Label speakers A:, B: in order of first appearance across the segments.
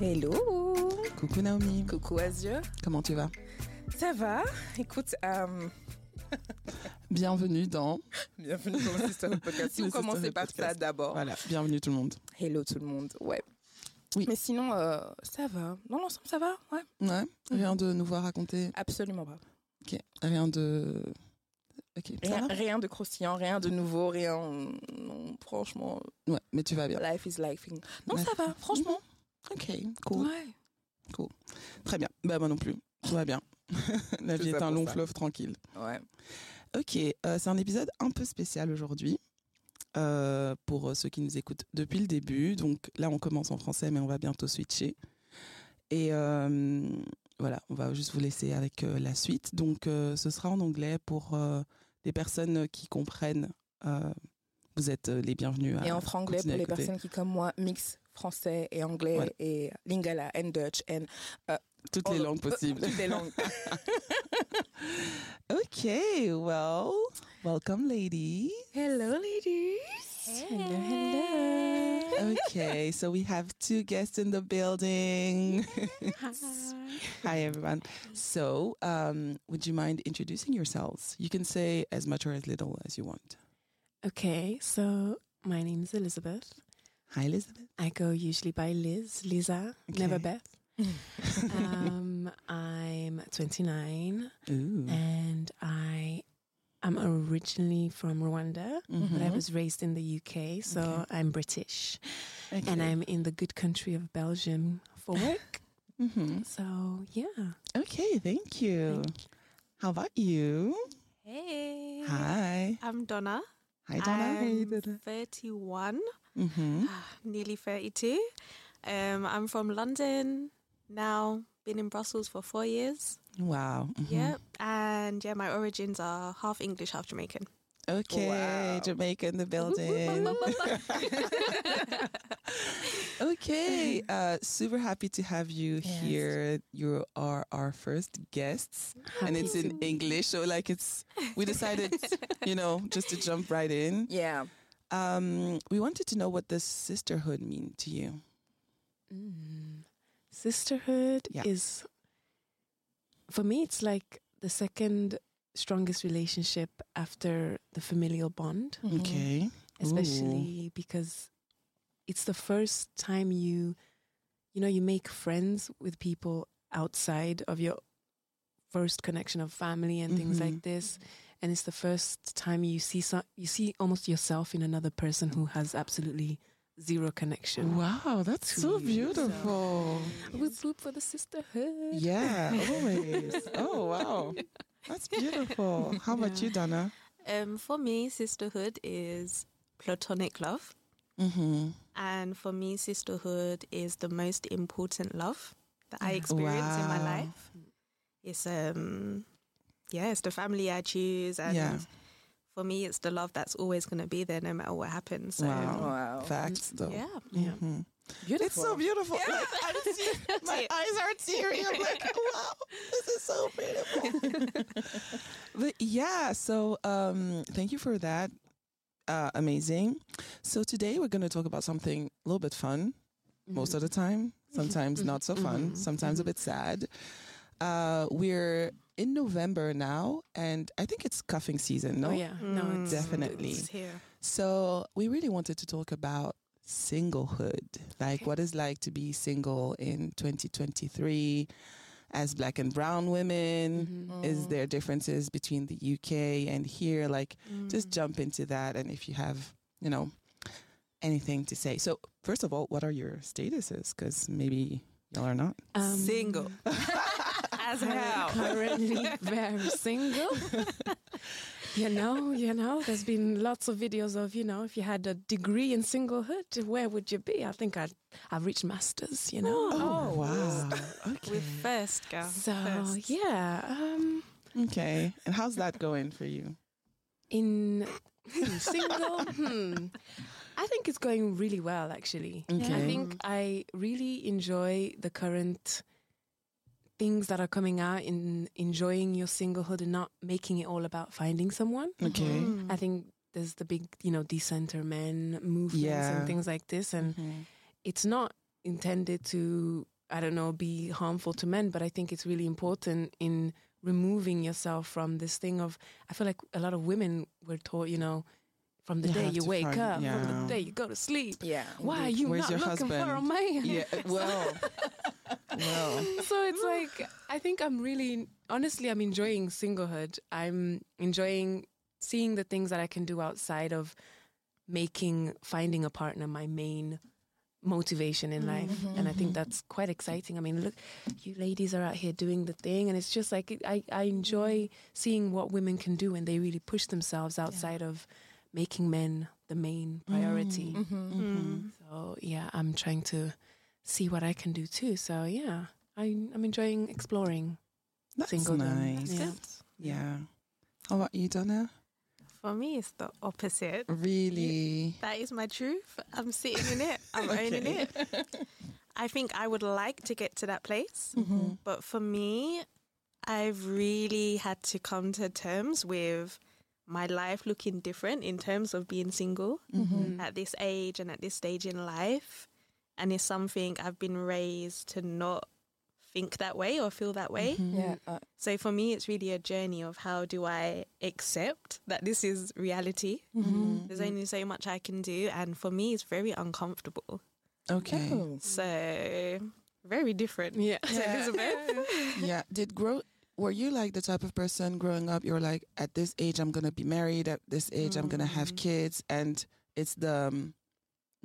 A: Hello
B: Coucou Naomi.
A: Coucou Azure.
B: Comment tu vas?
A: Ça va? Écoute, euh,
B: Bienvenue dans.
A: bienvenue dans le Sisterhood Podcast. Si commençait
B: Sisterhood
A: par
B: Podcast.
A: ça d'abord.
B: Voilà, bienvenue tout le monde.
A: Hello tout le monde. Ouais.
B: Oui.
A: Mais sinon, euh, ça va. Dans l'ensemble, ça va? Ouais.
B: Ouais, rien de nouveau à raconter?
A: Absolument pas.
B: Ok, rien de. Ok, ça
A: Rien, rien de croustillant, rien de nouveau, rien. Non, franchement,
B: Ouais, mais tu vas bien.
A: life is life. Non,
B: Ouais.
A: ça va, franchement.
B: Ok, cool,
A: Ouais.
B: très bien. Bah moi non plus, tout va bien. La vie est un long
A: ça.
B: fleuve tranquille.
A: Ouais.
B: Ok, euh, c'est un épisode un peu spécial aujourd'hui. euh, pour ceux qui nous écoutent depuis le début. Donc là, on commence en français, mais on va bientôt switcher. Et euh, voilà, on va juste vous laisser avec euh, la suite. Donc euh, ce sera en anglais pour euh, des personnes qui comprennent. euh, vous êtes euh, les bienvenus. à
A: Et en franglais pour les personnes qui, comme moi, mixent français et anglais
B: Voilà.
A: et lingala and Dutch and
B: Toutes les langues possibles.
A: toutes les langues.
B: Okay, well, welcome, ladies.
A: Hello, ladies. Hello, hello.
B: Okay, so we have two guests in the building. Hi, everyone. So, um, would you mind introducing yourselves? You can say as much or as little as you want.
C: Okay, so my name is Elizabeth.
B: Hi, Elizabeth.
C: I go usually by Liz, Lisa,
B: Okay.
C: never Beth. um, I'm 29
B: Ooh.
C: and I am originally from Rwanda, but I
B: Mhm.
C: was raised in the UK, so
B: Okay.
C: I'm British
B: Okay.
C: and I'm in the good country of Belgium for work.
B: Mhm.
C: so yeah.
B: Okay, thank you. How about you?
D: Hey.
B: Hi.
D: I'm Donna.
B: Hi, Donna.
D: I'm 31,
B: hmm
D: nearly 32. Um, I'm from London now, been in Brussels for four years.
B: Wow. Mhm.
D: Yep. And yeah, my origins are half English, half Jamaican.
B: Okay,
A: Wow.
B: Jamaica in the building. okay, uh, super happy to have you
A: Yes.
B: here. You are our first guests, and it's in English, so like it's we decided, you know, just to jump right in.
A: Yeah.
B: Um, we wanted to know what does sisterhood mean to you.
C: Mm. Sisterhood
B: Yeah.
C: is, for me, it's like the second strongest relationship after the familial bond,
A: Mhm.
B: Okay,
C: especially because it's the first time you, you know, you make friends with people outside of your first connection of family and things
B: Mhm.
C: like this and it's the first time you see some, you see almost yourself in another person who has absolutely zero connection
B: wow, that's so
C: you,
B: beautiful.
C: Whoop whoop for the sisterhood.
B: Yeah, always. Oh wow, that's beautiful. How about you, Donna?
D: Um, for me, sisterhood is platonic love.
B: Mm-hmm.
D: And for me, sisterhood is the most important love that I experience in my life. It's um yeah, it's the family I choose and
B: Yeah.
D: for me it's the love that's always gonna be there no matter what happens. So
B: Wow.
A: Wow.
B: Facts, though.
D: yeah.
C: Yeah.
B: Mhm.
A: Beautiful.
B: It's so beautiful. Like, I'm te- my eyes are teary. I'm like, wow, this is so beautiful. but yeah, so um, thank you for that. Uh, amazing. So today we're going to talk about something a little bit fun. Most of the time, sometimes not so fun,
C: Mhm.
B: sometimes a bit sad. Uh, we're in November now, and I think it's cuffing season. No,
C: Oh yeah, no,
D: Mm,
C: it's
B: Definitely.
D: It's here.
B: So we really wanted to talk about singlehood, like
C: Okay.
B: what it's like to be single in 2023 as black and brown women.
C: Mhm.
B: Is there differences between the UK and here? Like, just
D: Mm.
B: jump into that, and if you have, you know, anything to say. So, first of all, what are your statuses? Because maybe y'all are not.
C: Um,
D: Single. As
C: I'm
D: hell.
C: currently very single. you know, you know, there's been lots of videos of, you know, if you had a degree in singlehood, where would you be? I think I'd, I've reached masters, you know.
B: Oh,
A: Oh,
B: wow. Okay.
D: With first girl.
C: So,
D: first.
C: yeah, um,
B: okay. And how's that going for you?
C: in hmm, single, hmm, I think it's going really well, actually.
B: Okay.
C: I think I really enjoy the current things that are coming out in enjoying your singlehood and not making it all about finding someone.
B: Okay.
D: Mm.
C: I think there's the big, you know, decenter men movements
B: Yeah.
C: and things like this, and
B: Mhm.
C: it's not intended to, I don't know, be harmful to men, but I think it's really important in removing yourself from this thing of, I feel like a lot of women were taught, you know, from the
B: You
C: day you wake
B: find-
C: up, from the day you go to sleep.
A: Yeah.
C: Why are you
B: Where's
C: not
B: your
C: looking for a man?
B: Yeah, well,
C: so it's like I think I'm really honestly I'm enjoying singlehood. I'm enjoying seeing the things that I can do outside of making finding a partner my main motivation in life. And I think that's quite exciting. I mean, look, you ladies are out here doing the thing and it's just like I I enjoy seeing what women can do when they really push themselves outside of making men the main priority.
A: Mm-hmm.
C: So yeah, I'm trying to see what I can do too. So yeah, I, I'm enjoying exploring.
B: That's
C: Singledom.
B: nice.
C: Yeah.
B: Yeah. How about you, Donna?
D: For me, it's the opposite.
B: Really?
D: That is my truth. I'm sitting in it. I'm owning it. I think I would like to get to that place,
B: Mm-hmm.
D: but for me, I've really had to come to terms with my life looking different in terms of being single
B: Mm-hmm.
D: at this age and at this stage in life. And it's something I've been raised to not think that way or feel that way.
B: Mm-hmm.
A: Yeah. Uh,
D: So for me, it's really a journey of how do I accept that this is reality.
B: Mm-hmm.
D: There's only so much I can do, and for me, it's very uncomfortable.
B: Okay.
A: oh.
D: So very different.
C: Yeah.
D: to Elizabeth.
B: yeah. Did grow were you like the type of person growing up you're like at this age I'm going to be married, at this age I'm going to have
D: Mm.
B: kids and it's the um,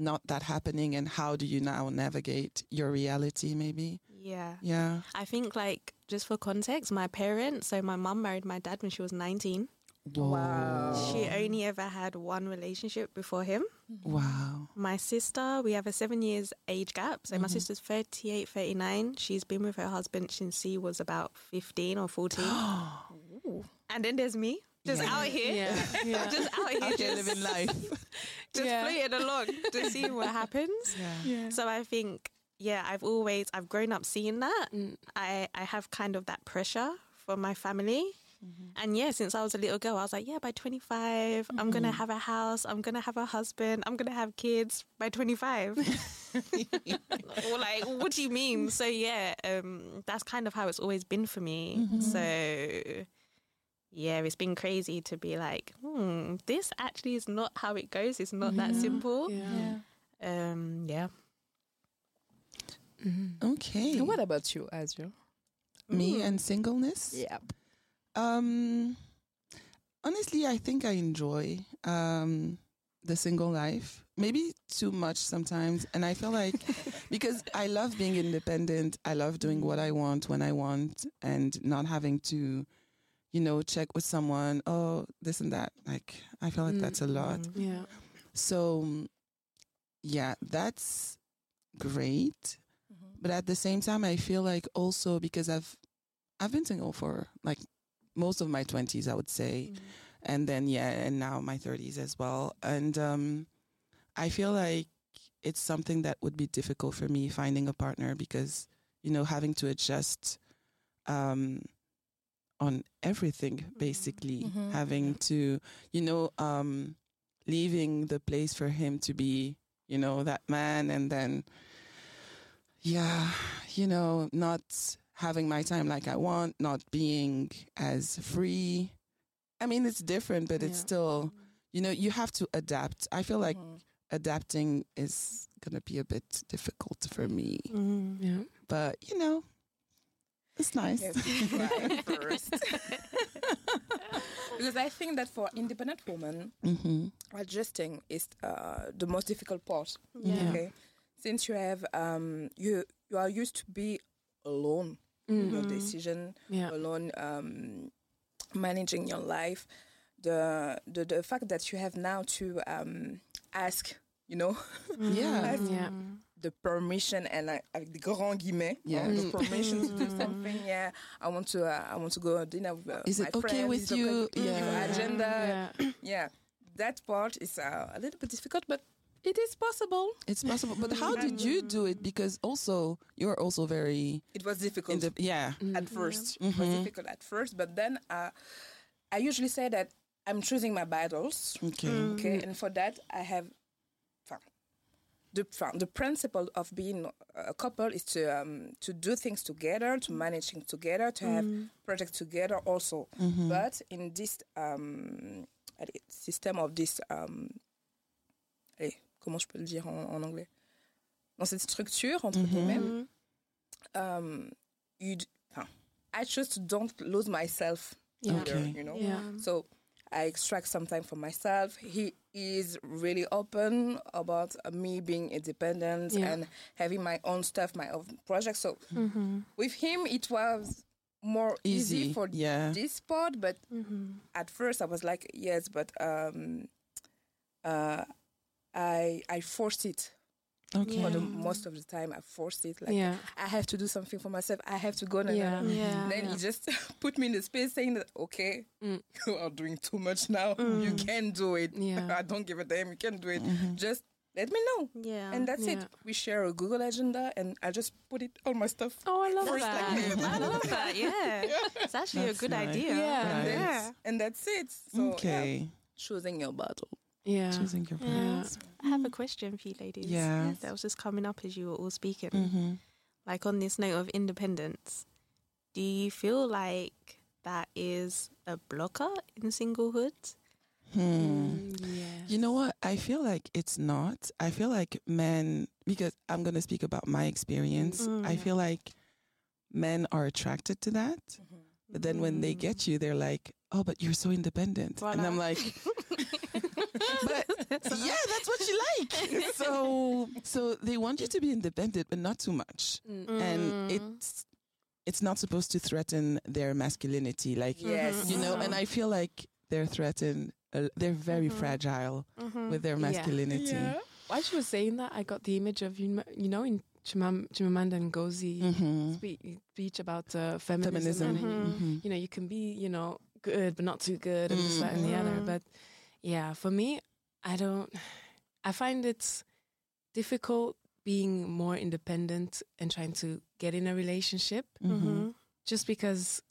B: not that happening and how do you now navigate your reality maybe?
D: yeah.
B: Yeah.
D: I think like just for context, my parents, so my mum married my dad when she was 19.
A: Wow.
D: She only ever had one relationship before him. Mm-hmm.
B: Wow.
D: My sister, we have a seven years age gap. So my mm-hmm. sister's 38, 39. She's been with her husband since she was about 15 or 14. and then there's me, just
B: Yeah.
D: out here.
C: Yeah. yeah.
D: Just out here,
B: Out here
D: just,
B: living life.
D: just
C: Yeah.
D: floating along to see what happens.
B: yeah.
D: So I think, yeah, I've always I've grown up seeing that.
C: Mm.
D: I I have kind of that pressure from my family. And yeah, since I was a little girl, I was like, yeah, by 25, I'm going to have a house, I'm going to have a husband, I'm going to have kids by 25. or like, what do you mean? So yeah, um, that's kind of how it's always been for me. So yeah, it's been crazy to be like, hmm, this actually is not how it goes. It's not that simple.
C: Yeah.
D: Um, yeah.
B: Okay.
A: And what about you, Azure?
B: Me and singleness?
A: Yeah.
B: Um, honestly, I think I enjoy um, the single life. Maybe too much sometimes. And I feel like because I love being independent, I love doing what I want when I want and not having to, you know, check with someone, oh, this and that. Like, I feel like
C: Mm.
B: that's a lot.
C: Yeah.
B: So, yeah, that's great. But at the same time, I feel like also because I've I've been single for like most of my twenties, I would say, and then yeah, and now my thirties as well. And um, I feel like it's something that would be difficult for me finding a partner because you know having to adjust um, on everything basically,
A: Mhm.
B: having to you know um, leaving the place for him to be you know that man, and then yeah, you know, not having my time like I want, not being as free. I mean, it's different, but it's
C: Yeah.
B: still, you know, you have to adapt. I feel like
A: Mhm.
B: adapting is going to be a bit difficult for me,
D: Mm.
C: Yeah.
B: but you know, it's nice.
A: Yes, first. because I think that for independent women,
B: hmm
A: adjusting is uh, the most difficult part.
C: Yeah.
A: Okay, since you have um, you you are used to be alone,
C: Mm.
A: your decision
C: Yeah.
A: alone, um, managing your life. The, the the fact that you have now to um, ask, you know,
B: Yeah.
C: Yeah.
A: The permission and I, avec des grands guillemets,
B: Yeah.
A: the
C: Mm.
A: permission to do something. Yeah, I want to. Uh, I want to go dinner with uh,
B: Is
A: my
B: it okay
A: friends.
B: with
A: Is it
B: you?
A: okay with your
B: Yeah.
A: agenda.
C: Yeah.
A: Yeah, that part is uh, a little bit difficult, but it is possible.
B: It's possible. But how did you do it? Because also, you're also very,
A: It was difficult
B: the, yeah.
A: at first. It was
B: Mhm.
A: difficult at first, but then uh, I usually say that I'm choosing my battles.
B: Okay.
A: Okay, and for that I have. Enfin, the the principle of being a couple is to um, to do things together, to manage things together, to have projects together also. But in this um, system of this um, allez, comment je peux le dire en, en anglais dans cette structure entre guillemets um, you d- enfin, I just don't lose myself
C: Yeah.
A: either,
B: Okay.
A: you know
C: Yeah.
A: so I extract some time for myself. He is really open about me being independent
C: Yeah.
A: and having my own stuff, my own project. So with him, it was more easy,
B: Easy,
A: for
B: yeah.
A: this part. But at first, I was like, yes, but um, uh, I I forced it.
B: Okay.
A: For the most of the time, I forced it. Like
C: Yeah.
A: I have to do something for myself. I have to go. na- na-
C: Yeah.
A: na- na.
D: Yeah.
A: Then he just put me in the space saying that, okay,
C: Mm.
A: you are doing too much now. You mm. can do it.
C: Yeah.
A: I don't give a damn. You can do it. Mm-hmm. Just let me know.
D: Yeah.
A: And that's
C: Yeah.
A: it. We share a Google agenda and I just put it all my stuff.
C: Oh, I love
A: First
C: that.
A: like
D: I love that. Yeah. It's actually
B: That's
D: a good
B: nice.
D: idea.
C: Yeah.
A: And,
B: Nice.
A: that's, and that's it. So, yeah,
B: okay.
A: choosing your battle.
C: Yeah.
B: Choosing your
C: Yeah.
D: I have a question for you ladies.
B: Yeah.
D: That was just coming up as you were all speaking.
B: hmm
D: Like on this note of independence, do you feel like that is a blocker in singlehood?
B: Hmm.
C: Yeah.
B: You know what? I feel like it's not. I feel like men, because I'm going to speak about my experience,
D: Mm.
B: I feel like men are attracted to that. But then when they get you, they're like, oh, but you're so independent. And I'm like, but yeah, that's what you like. So, so they want you to be independent, but not too much.
C: Mm.
B: And it's, it's not supposed to threaten their masculinity. Like,
A: Yes.
B: you know, and I feel like they're threatened. Uh, they're very fragile with their
C: Yeah.
B: masculinity.
C: While she was saying that, I got the image of you. You know, in Chimam, Chimamanda Ngozi
B: Mhm.
C: spe- speech about uh, feminism,
B: Feminism.
C: and
B: Mhm.
C: you know, you can be, you know, good but not too good, and this, that, and the other.
D: Mhm.
C: But yeah, for me, I don't. I find it's difficult being more independent and trying to get in a relationship,
B: Mhm.
C: just because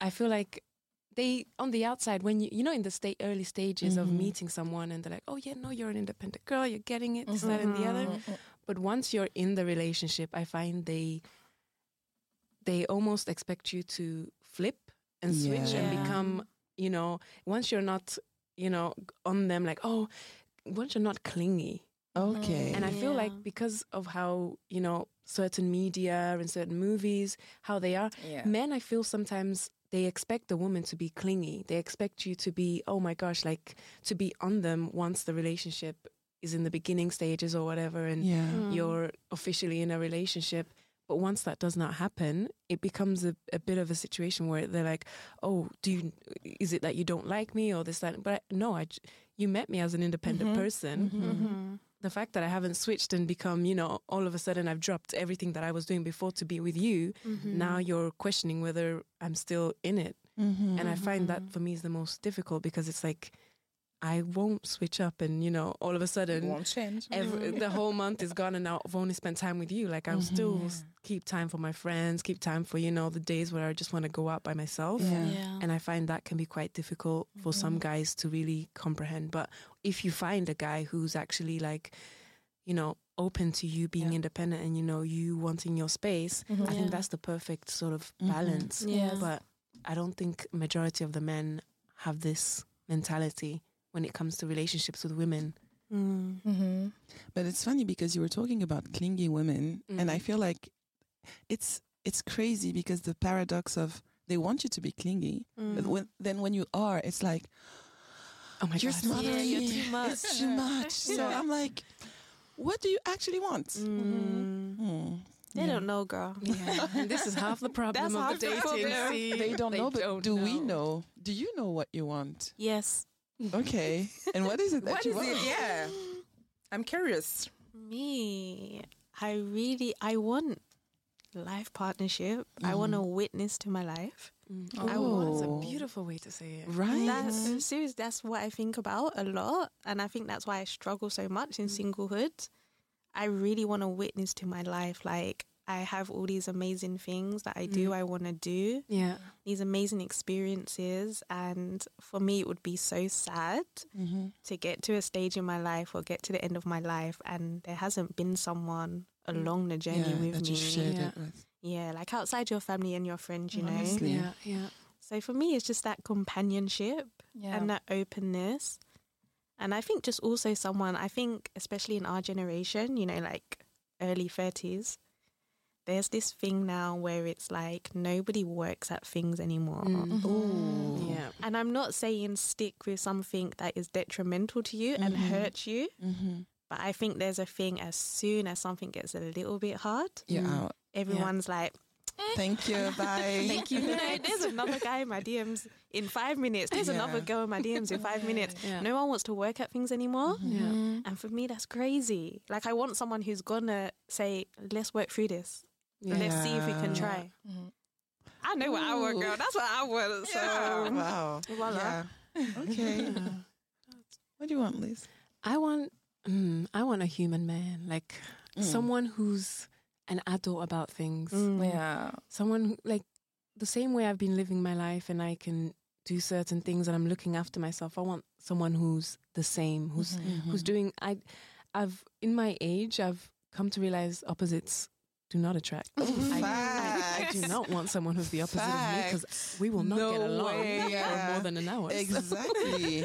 C: I feel like they on the outside when you you know in the state early stages of
B: Mhm.
C: meeting someone and they're like, oh yeah, no, you're an independent girl, you're getting it, this, that, and the other.
A: Mhm.
C: But once you're in the relationship, I find they they almost expect you to flip and switch and become, you know, once you're not, you know, on them like, oh, once you're not clingy.
B: Okay.
C: And I feel
D: Yeah.
C: like because of how, you know, certain media and certain movies, how they are,
A: Yeah.
C: men, I feel sometimes they expect the woman to be clingy. They expect you to be, oh my gosh, like to be on them once the relationship is in the beginning stages or whatever. And
B: yeah. Hmm.
C: you're officially in a relationship. But once that does not happen, it becomes a, a bit of a situation where they're like, "Oh, do you? Is it that you don't like me or this that?" But I, no, I, j- you met me as an independent person.
D: Mm-hmm.
C: The fact that I haven't switched and become, you know, all of a sudden I've dropped everything that I was doing before to be with you.
D: Mm-hmm.
C: Now you're questioning whether I'm still in it,
B: Mhm.
C: and I find that for me is the most difficult because it's like I won't switch up, and you know, all of a sudden
A: won't change.
C: every, the whole month is gone and now I've only spent time with you. Like I'll mm-hmm. still s- keep time for my friends, keep time for, you know, the days where I just want to go out by myself.
B: Yeah.
D: Yeah.
C: And I find that can be quite difficult for some mm-hmm. guys to really comprehend. But if you find a guy who's actually like, you know, open to you being
A: Yeah.
C: independent and, you know, you wanting your space, mm-hmm. I
D: Yeah.
C: think that's the perfect sort of
B: Mhm.
C: balance.
D: Yeah.
C: But I don't think majority of the men have this mentality when it comes to relationships with women.
D: Mm.
A: Mm-hmm.
B: But it's funny because you were talking about clingy women, and I
C: Mhm.
B: feel like it's it's crazy because the paradox of they want you to be clingy, but when, then when you are, it's like
C: Oh my
B: you're
C: God.
B: smothering
D: Yeah, you're
B: me.
D: too much.
B: It's too much. So I'm like, what do you actually want?
D: Mm.
B: Hmm.
D: They don't know, girl.
C: Yeah, this is half the problem
D: That's
C: of the
D: the
C: dating
D: problem.
C: scene.
B: They don't know, but
C: don't
B: do we know? Do you know what you want?
D: Yes.
B: Okay, and what is it that
A: What
B: you
A: is
B: want?
A: it? Yeah. I'm curious.
D: Me, I really, I want life partnership. I want a witness to my life.
C: Mm.
B: Oh.
C: Oh, that's a beautiful way to say it.
B: Right.
D: That's serious. That's what I think about a lot, and I think that's why I struggle so much in singlehood. I really want a witness to my life. Like I have all these amazing things that I do, I want to do,
C: Yeah.
D: these amazing experiences. And for me, it would be so sad
B: Mm-hmm.
D: to get to a stage in my life or get to the end of my life and there hasn't been someone along the journey
B: Yeah,
D: with
B: that
D: me.
B: you shared
C: Yeah.
B: it with.
D: Yeah, like outside your family and your friends, you know.
C: Yeah. Yeah.
D: So for me, it's just that companionship
A: Yeah.
D: and that openness. And I think just also someone, I think, especially in our generation, you know, like early 30s, there's this thing now where it's like nobody works at things anymore.
C: Mm.
B: Ooh.
C: Yeah.
D: And I'm not saying stick with something that is detrimental to you and
B: Mhm.
D: hurts you,
B: Mm-hmm.
D: but I think there's a thing as soon as something gets a little bit hard,
B: You're
C: Mm.
B: out.
D: everyone's like,
B: Thank you. Bye.
D: Thank you. There's another guy in my DMs in five minutes. There's another
B: Yeah.
D: girl in my DMs in five minutes.
C: Yeah.
D: No one wants to work at things anymore.
C: Yeah.
D: And for me, that's crazy. Like, I want someone who's gonna say, let's work through this.
C: Yeah.
D: Let's see if we can
B: Yeah.
D: try.
A: Mhm.
D: I know what I want, girl. That's what I want. So,
B: Yeah. Wow.
D: voila.
B: Yeah. Okay. what do you want, Liz?
C: I want mm, I want a human man, like
B: Mm.
C: someone who's an adult about things.
D: Mm.
A: Yeah.
C: Someone who, like the same way I've been living my life and I can do certain things and I'm looking after myself. I want someone who's the same, who's
B: Mm-hmm.
C: who's doing I I've in my age I've come to realize opposites do not attract. I, I, I do not want someone who's the opposite of me because we will not
B: No
C: get along
B: way,
C: for more than an hour.
B: Exactly.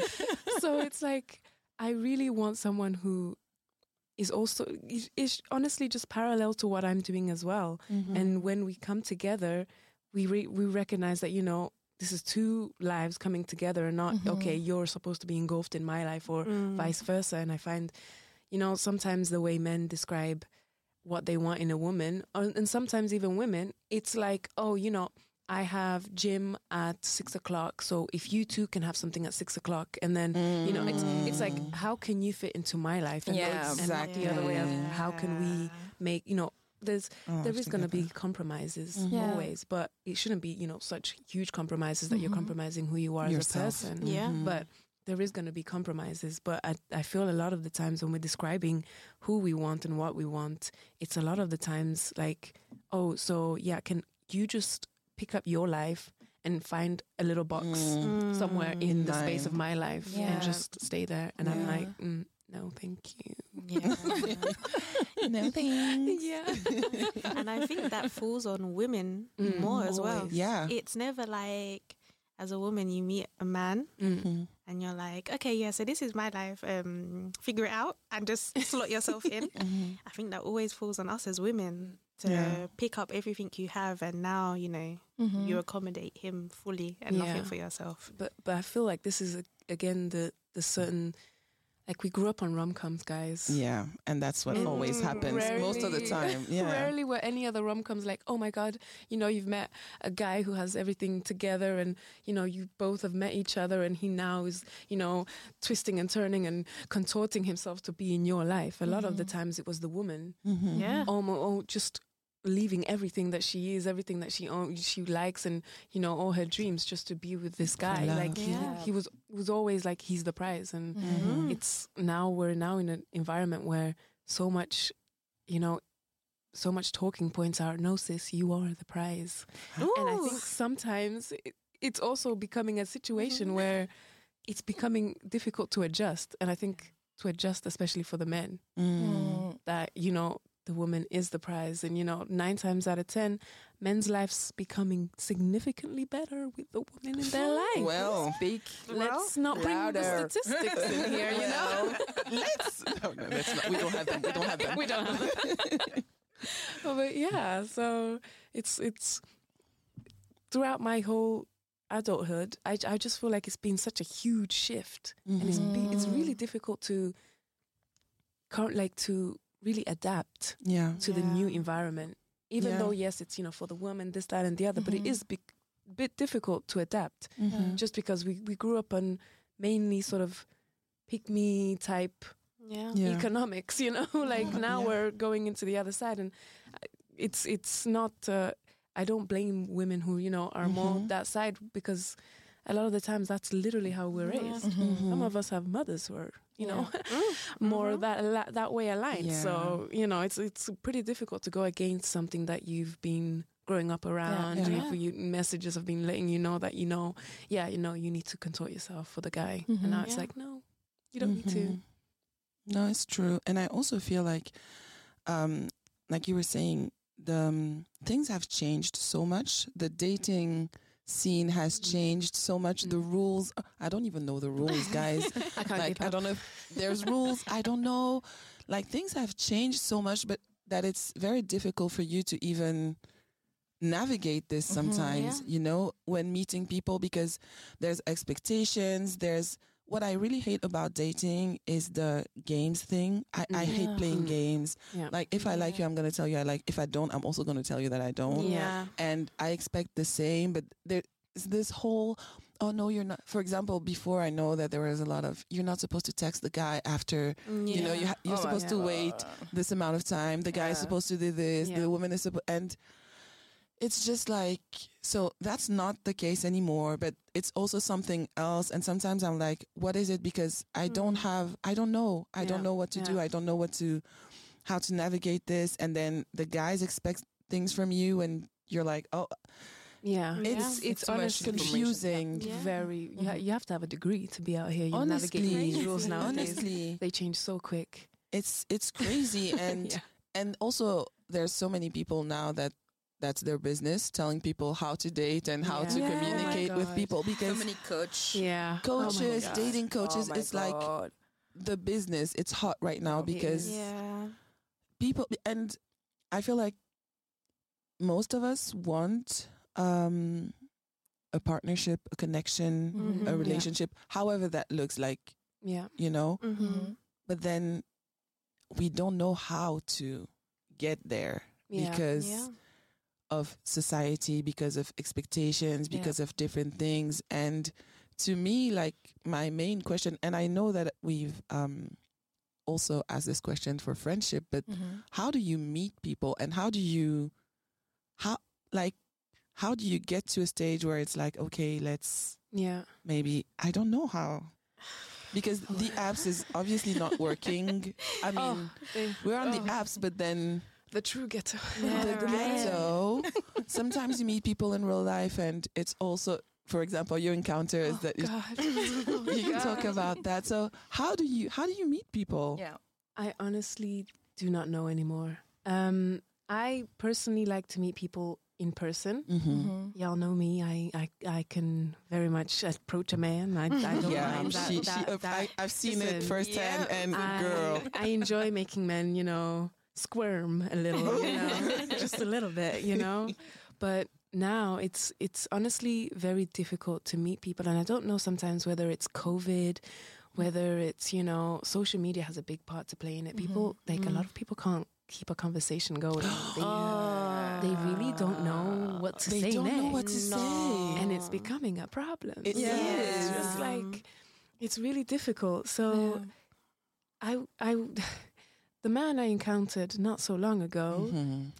C: so it's like I really want someone who is also is, honestly just parallel to what I'm doing as well.
B: Mm-hmm.
C: And when we come together, we re- we recognize that you know this is two lives coming together, and not
A: Mhm.
C: okay. You're supposed to be engulfed in my life, or
D: Mm.
C: vice versa. And I find, you know, sometimes the way men describe what they want in a woman, and sometimes even women, it's like, oh, you know, I have gym at six o'clock, so if you two can have something at six o'clock, and then you know, it's it's like
B: Mm.
C: how can you fit into my life? And,
A: Yeah,
C: and not the other way of how can we make you know. There's
B: Oh,
C: there is going to be
B: together.
C: compromises
B: Mhm.
A: Yeah.
C: always, but it shouldn't be you know such huge compromises that you're
A: Mhm.
C: compromising who you are
B: Yourself.
C: as a person.
D: Yeah.
B: Mhm.
C: But there is going to be compromises. But I, I feel a lot of the times when we're describing who we want and what we want, it's a lot of the times like, oh, so yeah, can you just pick up your life and find a little box
B: Mm.
C: somewhere in the space of my life
A: Yeah.
C: and just stay there? And I'm like, mm, no, thank you.
D: Yeah.
B: no thanks.
C: Yeah.
D: and I think that falls on women
C: Mm,
D: more as well.
B: Yeah.
D: It's never like, as a woman, you meet a man
C: Mm.
D: And you're like, okay, yeah, so this is my life. Um, figure it out and just slot yourself in.
B: Mhm.
D: I think that always falls on us as women to
B: Yeah.
D: pick up everything you have, and now you know
A: Mhm.
D: you accommodate him fully and
C: Yeah.
D: nothing for yourself.
C: But but I feel like this is a, again the the certain like we grew up on rom coms, guys.
B: Yeah, and that's what
C: Mm,
B: always happens most of the time. Yeah.
C: Rarely were any other rom coms like, oh my god, you know, you've met a guy who has everything together, and you know, you both have met each other, and he now is, you know, twisting and turning and contorting himself to be in your life. A lot of the times, it was the woman,
B: Mhm.
D: Yeah.
C: almost oh, just leaving everything that she is, everything that she own, she likes, and you know, all her dreams just to be with this guy. Like he,
D: Yeah.
C: he was was always like he's the prize, and
B: Mhm.
C: it's now we're now in an environment where so much, you know, so much talking points are no sis, you are the prize. And I think sometimes it, it's also becoming a situation where it's becoming difficult to adjust. And I think to adjust, especially for the men,
B: Mm.
C: that, you know, the woman is the prize. And, you know, nine times out of 10, men's lives becoming significantly better with the woman in their life.
B: Well,
A: Speak.
C: Let's not bring
A: louder.
C: the statistics in here, you know?
B: let's. No, no, let's not. We don't have them. We don't have them.
C: we don't have them. but yeah, so it's it's throughout my whole adulthood, I I just feel like it's been such a huge shift, and it's be, it's mm-hmm. really difficult to can't like to really adapt
B: Yeah.
C: to the new environment. Even
B: Yeah.
C: though yes, it's you know for the woman this that and the other, but it is a bit difficult to adapt
B: Mhm.
C: just because we we grew up on mainly sort of pick me type
D: Yeah.
B: Yeah.
C: economics you know like now
B: Yeah.
C: we're going into the other side and it's it's not uh, i don't blame women who you know are more
B: Mhm.
C: that side because a lot of the times that's literally how we're raised.
B: Mm-hmm.
C: Some of us have mothers who are, you know,
D: Mm-hmm.
C: more that that way aligned. So you know, it's it's pretty difficult to go against something that you've been growing up around.
B: Yeah.
C: You- You, messages have been letting you know that you know, yeah, you know, you need to contort yourself for the guy, and now it's like, no, you don't need to.
B: Mhm. No, it's true, and I also feel like, um, like you were saying, the um, things have changed so much. The dating scene has mm-hmm. changed so much. The mm-hmm. rules, I don't even know the rules, guys.
C: I can't
B: like I don't know if there's rules. I don't know. Like things have changed so much, but that it's very difficult for you to even navigate this mm-hmm, sometimes, you know, when meeting people because there's expectations, there's what I really hate about dating is the games thing. I, I mm. hate playing games.
C: Yeah.
B: Like if I like you, I'm gonna tell you I like. If I don't, I'm also gonna tell you that I don't.
D: Yeah.
B: And I expect the same, but there's this whole. Oh no, you're not. For example, before I know that there was a lot of you're not supposed to text the guy after Yeah. you know you ha- you're
A: Oh my
B: supposed to wait this amount of time. The guy is supposed to do this.
C: Yeah.
B: The woman is supposed and it's just like so that's not the case anymore. But it's also something else. And sometimes I'm like, what is it? Because I hmm. don't have. I don't know. I
C: Yeah.
B: don't know what to do. I don't know what to how to navigate this. And then the guys expect things from you, and you're like, oh,
C: Yeah,
D: It's-
C: it's
A: it's
C: it's
A: too much
C: honestly
A: information.
B: confusing.
D: Yeah.
C: very. You, ha- you have to have a degree to be out here. You
B: Honestly,
C: navigate these rules nowadays.
B: honestly,
C: They change so quick.
B: it's it's crazy and
C: yeah.
B: and also there's so many people now that that's their business telling people how to date and how to
C: Yeah.
D: Yeah.
B: communicate
C: Oh
B: with
C: God.
B: people
A: So many coach.
C: Yeah.
B: coaches
C: Oh
B: dating coaches
A: Oh my
B: it's like the business it's hot right now
A: Oh,
B: because.
D: Yeah.
B: people and i feel like most of us want um a partnership a connection
C: Mhm.
B: a
C: Yeah.
B: relationship however that looks like
C: Yeah.
B: you know
D: Mm-hmm.
B: but then we don't know how to get there
C: Yeah.
B: because
D: Yeah.
B: Of society, because of expectations,
C: Yeah.
B: because of different things. And to me, like my main question, and I know that we've um, also asked this question for friendship, but
A: Mhm.
B: how do you meet people and how do you, how, like, how do you get to a stage where it's like, okay, let's
C: Yeah.
B: maybe, I don't know how. Because the apps is obviously not working. I mean,
C: Oh, they-
B: we're on the
C: oh,
B: apps, but then
C: the true ghetto.
D: Yeah,
B: the
D: right.
B: ghetto. Sometimes you meet people in real life, and it's also, for example, your encounters
C: Oh,
B: that you,
C: God.
B: you can talk about that. So how do you how do you meet people?
A: Yeah.
C: I honestly do not know anymore. Um, I personally like to meet people in person.
B: Mm-hmm.
C: Y'all know me. I, I I can very much approach a man. I, I don't
B: Yeah,
C: mind that.
B: she,
C: that,
B: she,
C: that-
B: I, I've seen it firsthand,
A: yeah,
B: and
C: I,
B: girl,
C: I enjoy making men, you know, squirm a little, you know, just a little bit, you know. But now it's it's honestly very difficult to meet people, and I don't know sometimes whether it's COVID, whether it's you know social media has a big part to play in it. Mm-hmm. People like a mm-hmm. lot of people can't keep a conversation going. They, they really don't know ah. what to
B: they
C: say
B: don't
C: next
B: know what to say.
C: and it's becoming a problem.
B: It
C: It's
B: is.
C: just like it's really difficult. So I I the man I encountered not so long ago,
B: Mhm.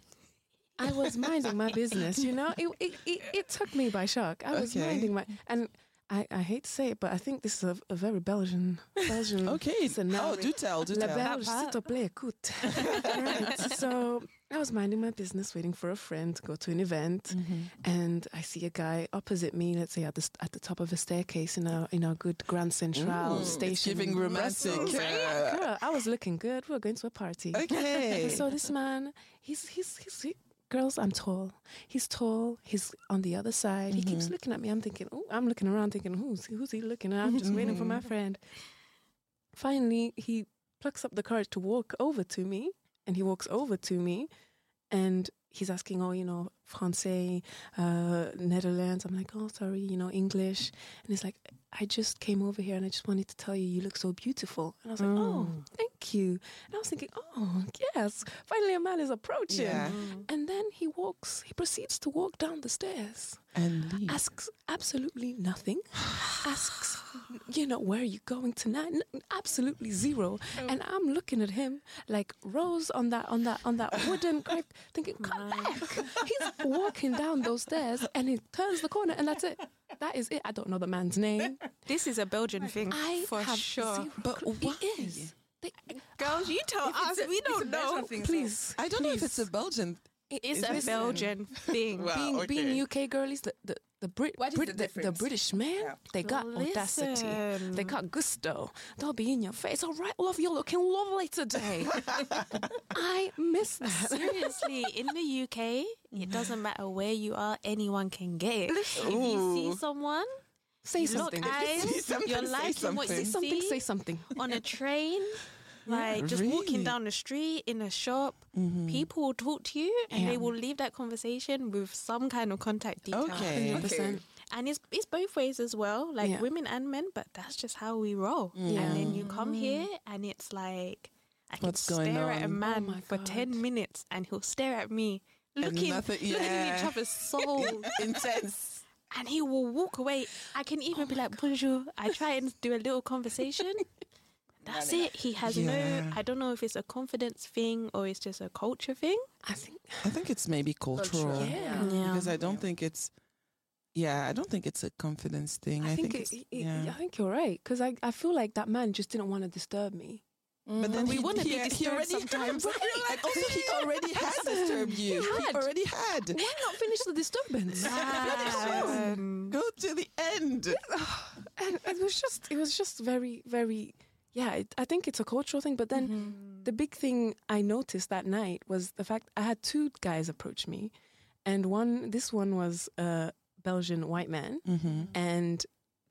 C: I was minding my business, you know? It it, it, it took me by shock. I was
B: Okay.
C: minding my and I, I hate to say it, but I think this is a, a very Belgian Belgian
B: okay.
C: scenario.
B: Oh, do tell, do
C: La
B: tell.
C: Belge, s'il te plaît, écoute. right. So I was minding my business, waiting for a friend to go to an event,
B: Mm-hmm.
C: and I see a guy opposite me. Let's say at the at the top of a staircase in our in our good Grand Central
B: Ooh,
C: station.
B: Giving romantic. Uh,
C: Girl, I was looking good. We were going to a party.
B: okay.
C: So this man, he's he's he's. He, Girls, I'm tall. He's tall. He's on the other side. He keeps
B: Mhm.
C: looking at me. I'm thinking, oh, I'm looking around thinking, who's who's he looking at? I'm just waiting for my friend. Finally, he plucks up the courage to walk over to me, and he walks over to me, and he's asking, oh, you know, Francais, uh, Nederlands. I'm like, oh, sorry, you know, English. And he's like, I just came over here and I just wanted to tell you you look so beautiful. And I was like, oh, mm. thank you. And I was thinking, oh, yes, finally a man is approaching.
B: Yeah. Mm.
C: And then he walks, he proceeds to walk down the stairs,
B: and leave.
C: asks absolutely nothing, asks, you know, where are you going tonight? N- absolutely zero. Oh. And I'm looking at him like Rose on that on that on that wooden crib, thinking, come back. He's walking down those stairs and he turns the corner and that's it. That is it. I don't know the man's name.
D: This is a Belgian thing
C: I
D: for
C: have
D: sure.
C: zero
B: But
C: clue.
B: why?
C: It is. They,
D: Girls, you tell us. We don't know.
C: please,
B: I don't know if it's a Belgian.
D: It's
B: Is
D: a
B: this-
D: Belgian thing.
B: Wow,
C: being
B: okay.
C: being UK girlies, the the the, Brit,
A: What is
C: Brit-
A: the
C: the, the? British man,
A: Yeah.
C: they got audacity, they got gusto. They'll be in your face. All right, all of you looking lovely today. I miss that.
D: Seriously, in the UK, it doesn't matter where you are, anyone can get it. If you see someone,
C: Say
D: you look
C: something.
D: eyes,
B: See something,
D: you're
B: say
D: liking what you
B: something.
C: Say something. Say something.
D: on a train, like just walking down the street in a shop,
B: Mm-hmm.
D: people will talk to you and
C: Yeah.
D: they will leave that conversation with some kind of contact detail.
B: Okay.
C: 100%.
D: And it's it's both ways as well, like
C: Yeah.
D: women and men, but that's just how we roll.
C: Yeah.
D: And then you come here and it's like I can
B: What's going
D: stare at a man
C: Oh
D: for ten minutes and he'll stare at me, looking,
B: nothing-
D: looking at each
B: yeah.
D: other's soul.
B: Intense.
D: and he will walk away. I can even be like, bonjour. I try and do a little conversation. That's it. He has
B: Yeah.
D: no, I don't know if it's a confidence thing or it's just a culture thing.
C: I think.
B: I think it's maybe cultural.
A: Cultural,
C: Yeah.
D: Yeah.
B: Because I don't think it's. Yeah, I don't think it's a confidence thing.
C: I,
B: I,
C: think,
B: it's,
C: it, it-
B: yeah.
C: I think you're right because I, I feel like that man just didn't want to disturb me.
B: But then
D: we
B: he,
D: wanna be
B: he, he
D: disturbed
B: already
D: sometimes.
B: and also he already had disturbed you. He,
C: had.
B: already had.
C: Why not finish the disturbance?
D: Um,
B: Go to the end.
C: and it was just it was just very very yeah it, i think it's a cultural thing but then the big thing i noticed that night was the fact i had two guys approach me and one this one was a belgian white man
B: Mm-hmm.
C: and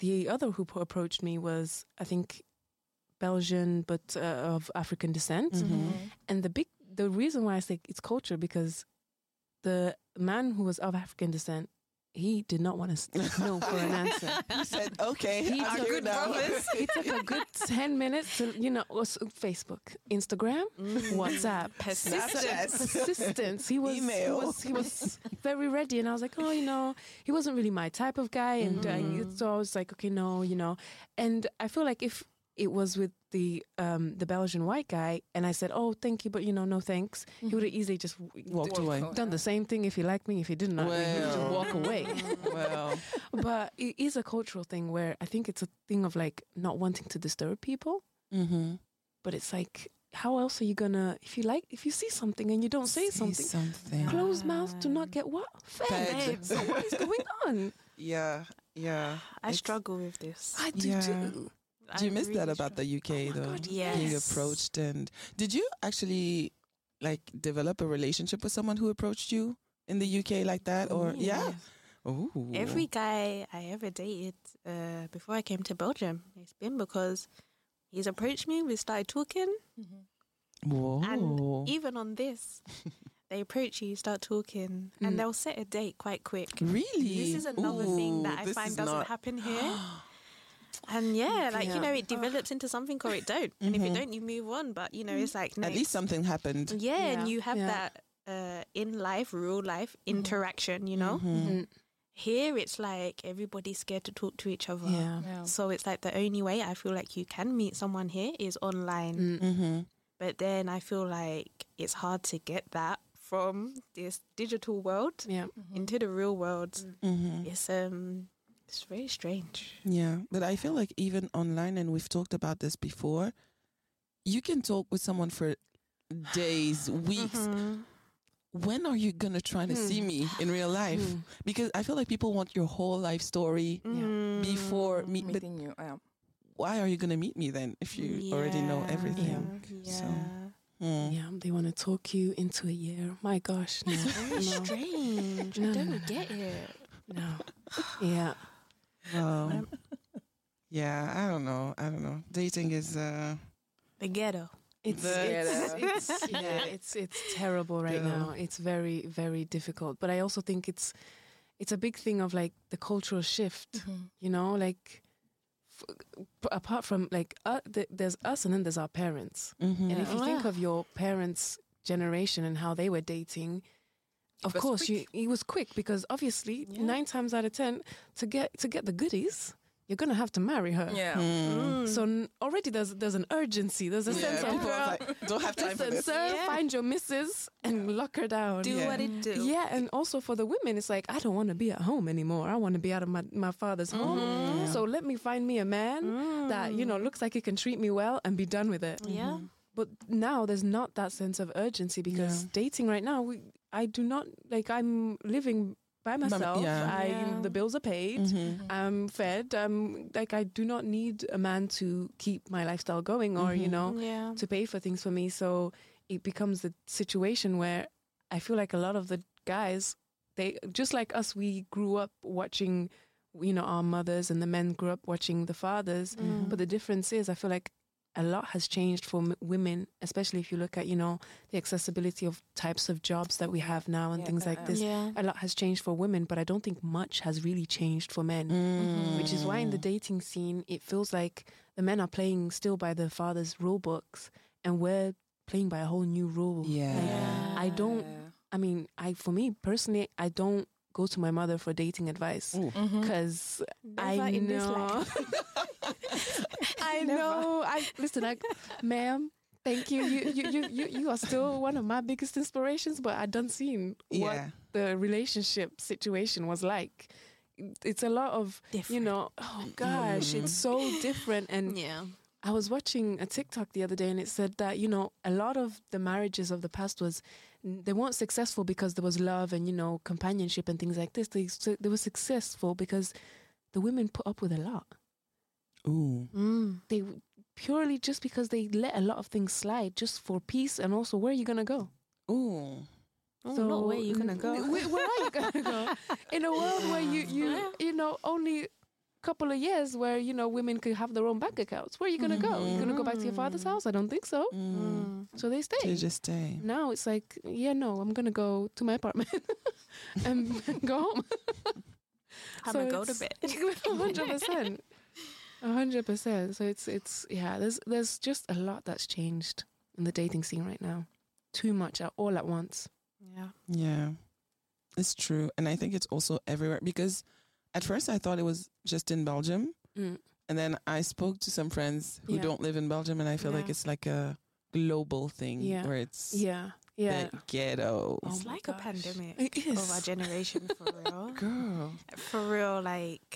C: the other who approached me was i think belgian but uh, of african descent
B: Mm-hmm.
C: and the big the reason why i say it's culture because the man who was of african descent he did not want to know for an answer
B: He said, "Okay,
C: He
B: I'm
C: took
B: here now."
C: it took a good 10 minutes to, you know, Facebook, Instagram, WhatsApp,
B: Snapchat.
C: persistence. He was,
B: Email.
C: He was, he was very ready. And I was like, oh, you know, he wasn't really my type of guy. And uh, so I was like, okay, no, you know. And I feel like if it was with the um, the Belgian white guy and I said, oh, thank you, but, you know, no thanks, he would have easily just
B: Walked away.
C: done the same thing if he liked me. If he didn't, like me, he would just
B: Well.
C: walk away
B: well,
C: but it is a cultural thing where I think it's a thing of like not wanting to disturb people.
B: mm-hmm.
C: But it's like, how else are you gonna if you like if you see something and you don't say, something?
B: something.
C: Closed mouths do not get what fed. So what is going on?
B: Yeah, yeah.
D: I struggle with this.
C: I do
B: Yeah.
C: too.
B: Do you
D: I
B: miss that
D: really
B: about the UK though?
C: God,
B: Being approached and did you actually like develop a relationship with someone who approached you in the UK like that or yeah? Oh,
D: Every guy I ever dated uh, before I came to Belgium, it's been because he's approached me, we started talking,
B: Whoa.
D: and even on this, they approach you, start talking,
C: Mm.
D: and they'll set a date quite quick.
B: really?
D: This is another thing that I find doesn't
B: not-
D: happen here. And yeah, like
C: Yeah.
D: you know, it develops into something or it don't. And if it
B: Mhm.
D: don't, you move on. But you know, it's like
B: At least something happened.
D: yeah,
C: Yeah.
D: and you have
C: Yeah.
D: that uh, in life, real life interaction. You know,
B: Mhm.
C: Mhm.
D: here it's like everybody's scared to talk to each other.
C: Yeah.
D: So it's like the only way I feel like you can meet someone here is online.
C: Mm.
D: But then I feel like it's hard to get that from this digital world
C: Yeah.
D: into the real world. It's um it's very strange.
B: Yeah, but I feel like even online, and we've talked about this before, you can talk with someone for days, weeks.
D: Mhm.
B: When are you gonna try to
C: Hmm.
B: see me in real life?
C: Hmm.
B: Because I feel like people want your whole life story
D: Mm.
B: before me.
A: Meeting you. Yeah.
B: why are you gonna meet me then if you already know everything?
D: Yeah.
B: So, Hmm.
C: Yeah, they want to talk you into a year. My gosh, no,
D: Very
C: no,
D: strange.
C: No,
D: I
C: no,
D: don't
C: no, no,
D: get it.
C: no. Yeah,
B: Well,
D: Um,
B: yeah, I don't know. I don't know. Dating is. uh
D: The ghetto.
C: it's
B: The-
C: it's, it's yeah, it's it's terrible right
B: Yeah.
C: now. It's very very difficult. But I also think it's it's a big thing of like the cultural shift. You know, like f- p- apart from like uh, th- there's us and then there's our parents.
B: mhm.
C: And if you
D: Oh,
C: think
D: yeah.
C: of your parents' generation and how they were dating, of course you
A: quick.
C: it was quick because obviously
D: Yeah.
C: nine times out of ten to get to get the goodies, you're gonna have to marry her.
A: Yeah.
B: Mm.
C: So already there's there's an urgency. There's a
B: Yeah,
C: sense of girl,
B: like, don't have time for
C: listen,
B: this.
C: sir,
D: Yeah.
C: find your missus and lock her down.
D: Do
B: Yeah.
D: what it do.
C: Yeah, and also for the women, it's like I don't want to be at home anymore. I want to be out of my, my father's home.
B: Mm-hmm.
C: So let me find me a man that you know looks like he can treat me well and be done with it.
D: Yeah.
C: But now there's not that sense of urgency because
B: Yeah.
C: dating right now, we, I do not like. I'm living by myself.
B: yeah.
C: I
D: Yeah.
C: the bills are paid.
B: Mhm.
C: I'm fed. Um, like I do not need a man to keep my lifestyle going or you
B: Mhm.
C: know
D: Yeah.
C: to pay for things for me. So it becomes a situation where I feel like a lot of the guys, they just like us, we grew up watching, you know, our mothers, and the men grew up watching the fathers.
D: Mm.
C: But the difference is, I feel like a lot has changed for m- women, especially if you look at, you know, the accessibility of types of jobs that we have now and
A: Yeah,
C: things like
A: uh,
C: this.
D: Yeah.
C: A lot has changed for women, but I don't think much has really changed for men
B: Mm.
C: which is why in the dating scene it feels like the men are playing still by their father's rule books and we're playing by a whole new rule.
B: Yeah.
C: Like,
D: Yeah.
C: I don't I mean, I for me personally, I don't go to my mother for dating advice
B: Ooh.
A: Mm-hmm.
C: because I
D: Never in this
C: know
D: life.
C: I
D: Never.
C: know I listen, I, ma'am, thank you. You, you you you you are still one of my biggest inspirations, but I done seen what
B: Yeah.
C: the relationship situation was like. It's a lot of you know, oh gosh,
B: Mm.
C: it's so different. And
D: Yeah.
C: I was watching a TikTok the other day, and it said that you know a lot of the marriages of the past was they weren't successful because there was love and you know companionship and things like this. They su- they were successful because the women put up with a lot.
B: Ooh.
D: Mm.
C: They purely just because they let a lot of things slide just for peace and also where are you gonna go?
B: Ooh.
D: Oh, not where you gonna go.
C: Where, where are you gonna go? In a world where you you you know only couple of years where you know women could have their own bank accounts. Where are you gonna go? You're gonna go back to your father's
D: Mm.
C: house? I don't think so.
B: Mm.
C: So they stay.
B: They just stay.
C: now it's like, yeah, no, I'm gonna go to my apartment and go home.
D: I'm
C: So
D: gonna go to
C: it's-
D: bed.
C: hundred percent, hundred percent. So it's it's yeah. There's there's just a lot that's changed in the dating scene right now. Too much at all at once.
D: Yeah.
B: Yeah, it's true. And I think it's also everywhere because at first I thought it was just in Belgium.
C: Mm.
B: And then I spoke to some friends who
C: Yeah.
B: don't live in Belgium and I feel like it's like a global thing
C: Yeah.
B: where it's
C: Yeah, yeah.
B: the ghetto.
C: Oh
D: It's
C: my
D: like a
C: gosh.
D: pandemic
C: It is.
D: of our generation for real.
B: Girl.
D: For real, like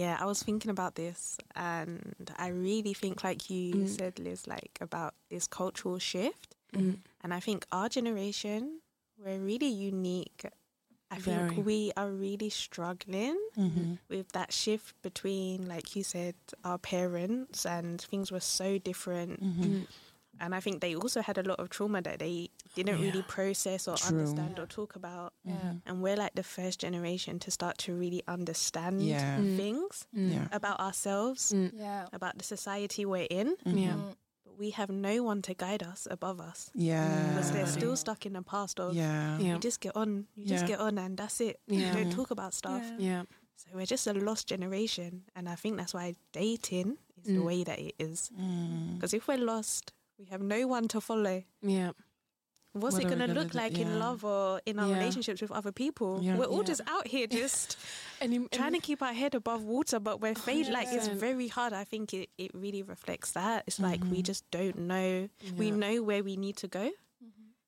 D: yeah, I was thinking about this and I really think like you
C: Mm.
D: said, Liz, like about this cultural shift.
C: Mm.
D: And I think our generation, we're really unique. I think we are really struggling
B: Mm-hmm.
D: with that shift between, like you said, our parents and things were so different.
B: Mm-hmm.
C: Mm.
D: And I think they also had a lot of trauma that they didn't really process or
B: True.
D: understand or talk about.
A: Yeah.
D: And we're like the first generation to start to really understand
B: Yeah.
C: Mm.
D: things
C: Mm.
B: Yeah.
D: about ourselves,
C: Mm.
A: Yeah.
D: about the society we're in.
C: Yeah.
A: Mm.
D: But we have no one to guide us above us
B: Yeah.
D: because they're still stuck in the past of
B: Yeah.
C: Yeah.
D: you just get on, you just
B: Yeah.
D: get on, and that's it.
C: Yeah.
D: You don't talk about stuff.
A: Yeah.
C: Yeah.
D: So we're just a lost generation, and I think that's why dating is the
C: Mm.
D: way that it is.
B: Mm.
D: Because if we're lost, we have no one to follow.
C: Yeah.
D: What's
B: What
D: it going to
B: gonna
D: look like
B: Yeah.
D: in love or in our
C: Yeah.
D: relationships with other people?
B: Yeah.
D: We're all just out here just
C: And, you-
D: trying to keep our head above water, but we're fail like it's very hard. I think it, it really reflects that. It's like we
B: Mhm.
D: just don't know. We know where we need to go,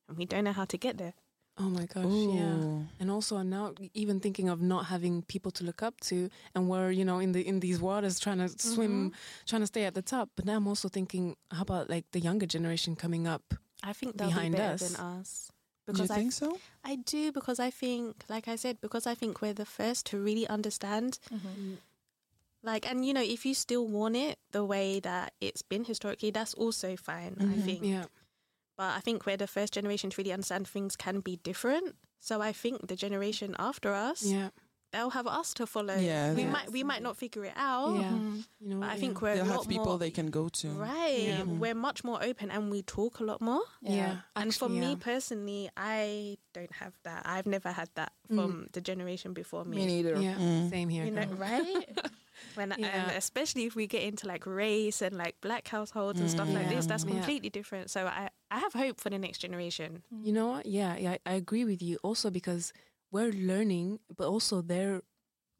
D: and we don't know how to get there.
C: Oh my gosh, yeah. And also now even thinking of not having people to look up to and we're, you know, in the in these waters trying to swim, trying to stay at the top. But now I'm also thinking, how about like the younger generation coming up?
D: I think they'll
C: Behind
D: be better
C: us.
D: than us.
B: Do you
D: Because I
B: think so?
D: I do because I think, like I said, because I think we're the first to really understand.
A: Mm-hmm.
D: Like, and you know, if you still want it the way that it's been historically, that's also fine. I
B: Mhm.
D: think.
C: Yeah.
D: But I think we're the first generation to really understand things can be different. So I think the generation after us,
C: Yeah.
D: They'll have us to follow.
B: Yeah,
D: we
C: Yeah.
D: might we might not figure it out.
C: Yeah.
A: Mm-hmm.
C: You know,
D: But I think we're
B: They'll
D: a
B: have people
D: more,
B: they can go to.
D: Right.
C: Yeah.
B: Mhm.
D: We're much more open and we talk a lot more.
C: yeah.
D: And for
C: Actually,
D: me personally, I don't have that. I've never had that
C: Mm.
D: from the generation before me.
A: Me neither.
C: Yeah.
B: Mm.
C: Same here.
D: you know, right? when and
C: Yeah.
D: especially if we get into like race and like black households and stuff
B: Mm,
D: like
B: yeah.
D: this, that's
C: Yeah.
D: completely different. So I, I have hope for the next generation.
C: You know what? Yeah, yeah, I agree with you. Also because we're learning, but also they're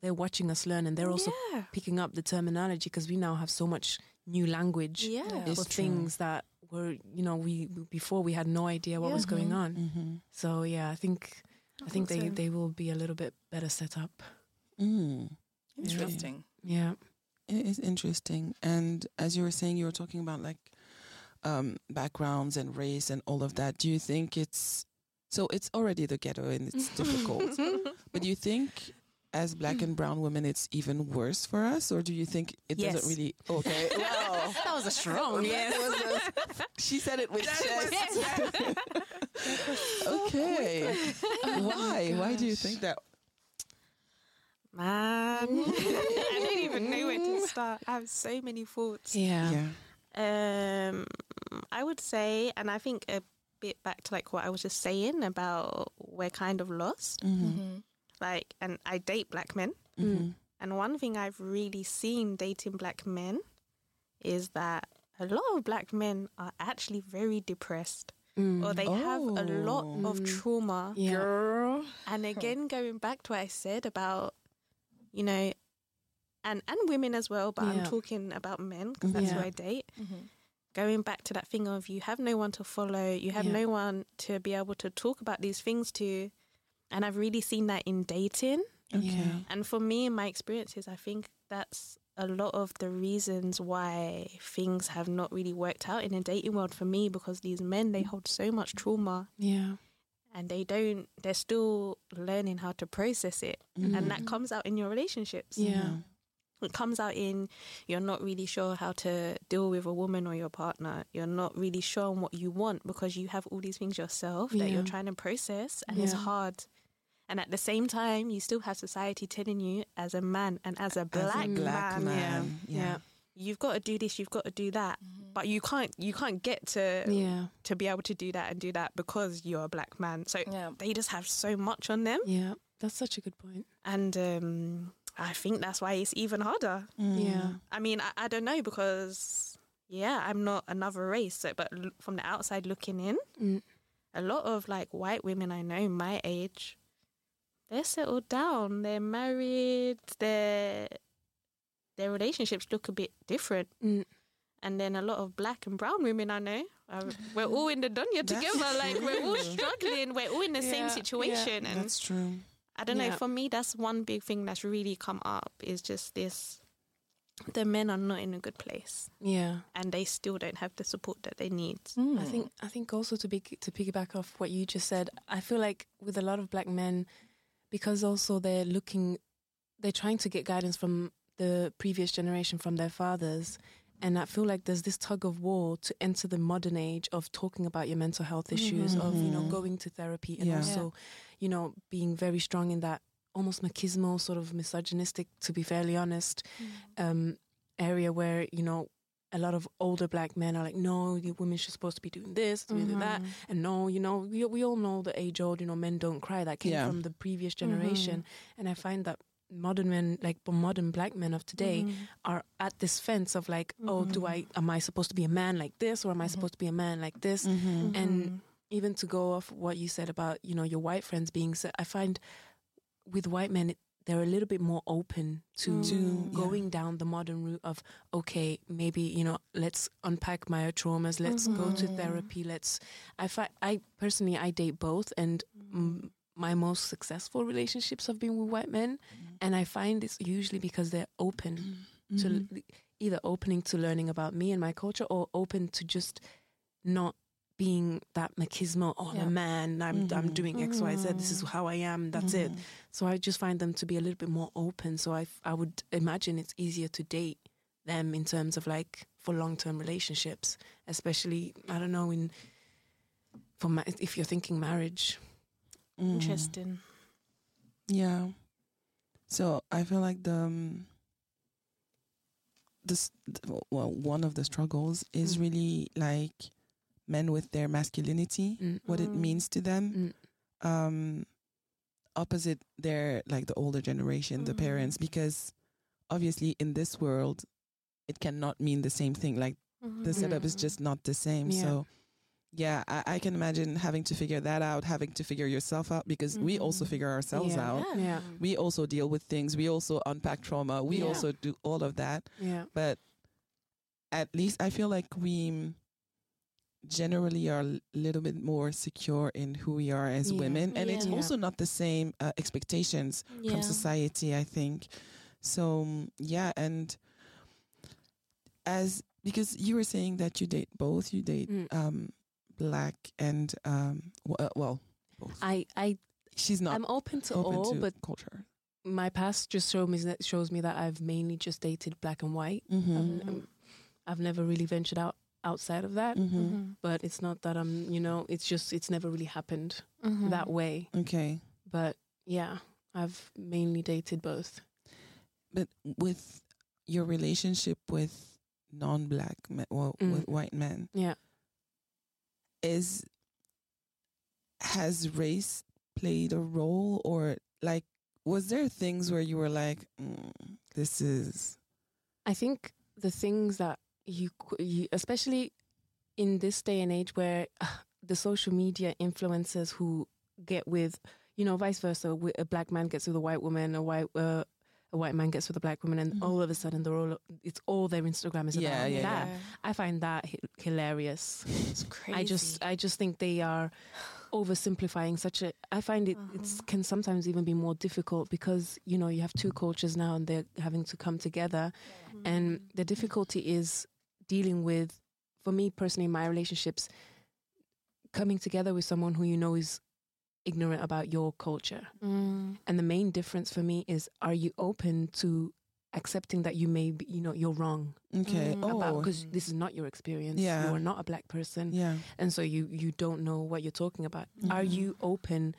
C: they're watching us learn and they're also
D: yeah.
C: picking up the terminology because we now have so much new language
D: Yeah.
A: Yeah.
C: for
B: It's true.
C: things that were you know we before we had no idea what
D: Yeah.
C: was going on.
B: Mm-hmm.
C: So yeah, I think I think they
D: so.
C: they will be a little bit better set up.
B: Mm.
A: Interesting.
C: Yeah.
B: It is interesting. And as you were saying, you were talking about like um, backgrounds and race and all of that. Do you think it's so? It's already the ghetto and it's difficult. But do you think, as black and brown women, it's even worse for us, or do you think it
D: Yes.
B: doesn't really? Okay, well,
C: That was a strong yes.
B: she said it with chest. okay, why? Why do you think that?
D: Man, I don't even know where to start. I have so many thoughts.
C: Yeah.
B: Yeah.
D: Um, I would say, and I think a bit back to like what I was just saying about we're kind of lost.
B: Mm-hmm.
A: Mm-hmm.
D: Like, and I date black men,
B: Mm-hmm.
D: and one thing I've really seen dating black men is that a lot of black men are actually very depressed,
C: Mm.
D: or they have a lot of
C: Oh.
D: trauma.
C: yeah.
A: Girl.
D: And again, going back to what I said about, you know, and and women as well, but I'm talking about men because that's who I date.
A: Mm-hmm.
D: Going back to that thing of you have no one to follow, you have
C: Yeah.
D: no one to be able to talk about these things to, and I've really seen that in dating.
B: Okay.
C: Yeah.
D: And for me, in my experiences, I think that's a lot of the reasons why things have not really worked out in the dating world for me because these men they hold so much trauma
C: Yeah.
D: and they don't they're still learning how to process it
B: Mm-hmm.
D: and that comes out in your relationships
C: Yeah.
D: It comes out in you're not really sure how to deal with a woman or your partner you're not really sure on what you want because you have all these things yourself that
C: Yeah.
D: you're trying to process and it's hard and at the same time you still have society telling you as a man and as a black,
B: As a black
D: man,
B: man.
C: Yeah.
B: Yeah.
D: you've got to do this you've got to do that but you can't you can't get to
C: Yeah.
D: to be able to do that and do that because you're a black man so
A: Yeah.
D: they just have so much on them
C: Yeah. That's such a good point.
D: and um, I think that's why it's even harder.
B: Mm.
C: Yeah.
D: I mean, I, I don't know because yeah, I'm not another race, so, but l- from the outside looking in,
C: Mm.
D: a lot of like white women I know my age, they're settled down, they're married, their their relationships look a bit different.
C: Mm.
D: And then a lot of black and brown women I know, uh, we're all in the dunya together. Like we're all struggling. We're all in the
C: Yeah,
D: same
C: yeah.
D: situation, and
B: That's true.
D: I don't know. For me, that's one big thing that's really come up is just this: the men are not in a good place,
C: Yeah.
D: and they still don't have the support that they need. Mm.
C: I think I think also to be to piggyback off what you just said, I feel like with a lot of black men, because also they're looking, they're trying to get guidance from the previous generation, from their fathers, and I feel like there's this tug of war to enter the modern age of talking about your mental health issues, of you know
B: Mhm.
C: going to therapy, and
B: Yeah.
C: also, you know, being very strong in that almost machismo, sort of misogynistic, to be fairly honest, um, area where you know a lot of older black men are like, no, you women should supposed to be doing this, doing
B: Mm-hmm.
C: that, and no, you know, we we all know the age old, you know, men don't cry. That came
B: Yeah.
C: from the previous generation, and I find that modern men, like modern black men of today,
B: Mm-hmm.
C: are at this fence of like, oh, do I am I supposed to be a man like this, or am I supposed to be a man like this?
B: Mm-hmm.
C: And even to go off what you said about you know your white friends being, so I find with white men. They're a little bit more open to,
B: To, yeah.
C: going down the modern route of okay, maybe you know, let's unpack my traumas, let's go to therapy, let's. I fi- I personally I date both, and mm, my most successful relationships have been with white men, mm-hmm. and I find it's usually because they're open mm-hmm. to
B: Mm-hmm.
C: either opening to learning about me and my culture, or open to just not being that machismo. Oh, I'm
A: Yeah.
C: a man. I'm I'm mm-hmm. doing X, Y, Z. This is how I am. That's it. So I just find them to be a little bit more open. So I I would imagine it's easier to date them in terms of like for long term relationships, especially I don't know in for ma- if you're thinking marriage.
B: Mm.
D: Interesting.
B: Yeah. So I feel like the um, this well one of the struggles is
C: Mm.
B: really like men with their masculinity,
C: Mm.
B: what it
D: Mm.
B: means to them.
C: Mm.
B: Um, opposite their like the older generation, the
D: Mm.
B: parents, because obviously in this world, it cannot mean the same thing. Like the
D: Mhm.
B: setup is just not the same.
C: Yeah.
B: So yeah, I, I can imagine having to figure that out, having to figure yourself out because we also
D: Mhm.
B: figure ourselves
C: Yeah.
B: out.
D: Yeah.
C: Yeah.
B: We also deal with things. We also unpack trauma. We
C: Yeah.
B: also do all of that.
C: Yeah.
B: But at least I feel like we generally are a little bit more secure in who we are as
C: Yeah.
B: women. And it's
D: Yeah.
B: also not the same uh, expectations
D: Yeah.
B: from society, I think. So yeah, and as because you were saying that you date both, you date
C: Mm.
B: um black and um w- uh, well.
C: I I
B: she's not
C: I'm open to
B: open
C: all,
B: to
C: but
B: culture.
C: my past just shows me that shows me that I've mainly just dated black and white.
B: Mm-hmm.
C: Um, um, I've never really ventured out outside of that.
B: Mm-hmm.
C: But it's not that I'm, you know, it's just it's never really happened
D: Mhm.
C: that way.
B: Okay,
C: But yeah, I've mainly dated both.
B: but with your relationship with non-black men, well,
C: Mm.
B: with white men,
C: Yeah.
B: Is has race played a role? Or like was there things where you were like mm, this is
C: I think the things that you, you especially in this day and age where uh, the social media influencers who get with, you know, vice versa, a black man gets with a white woman, a white uh, a white man gets with a black woman, and
B: Mhm.
C: all of a sudden they're all it's all their Instagram is
B: Yeah,
C: about
B: yeah,
C: that. I find that hi- hilarious.
D: It's crazy.
C: I just I just think they are oversimplifying such a I find it it's
D: Uh-huh.
C: can sometimes even be more difficult because you know you have two cultures now and they're having to come together and the difficulty is dealing with for me personally in my relationships coming together with someone who you know is ignorant about your culture
D: Mm.
C: and the main difference for me is are you open to accepting that you may be you know you're wrong
B: okay
D: Mm.
B: oh
C: about because this is not your experience
B: Yeah.
C: you are not a black person
B: yeah
C: and so you you don't know what you're talking about are
B: Mhm.
C: you open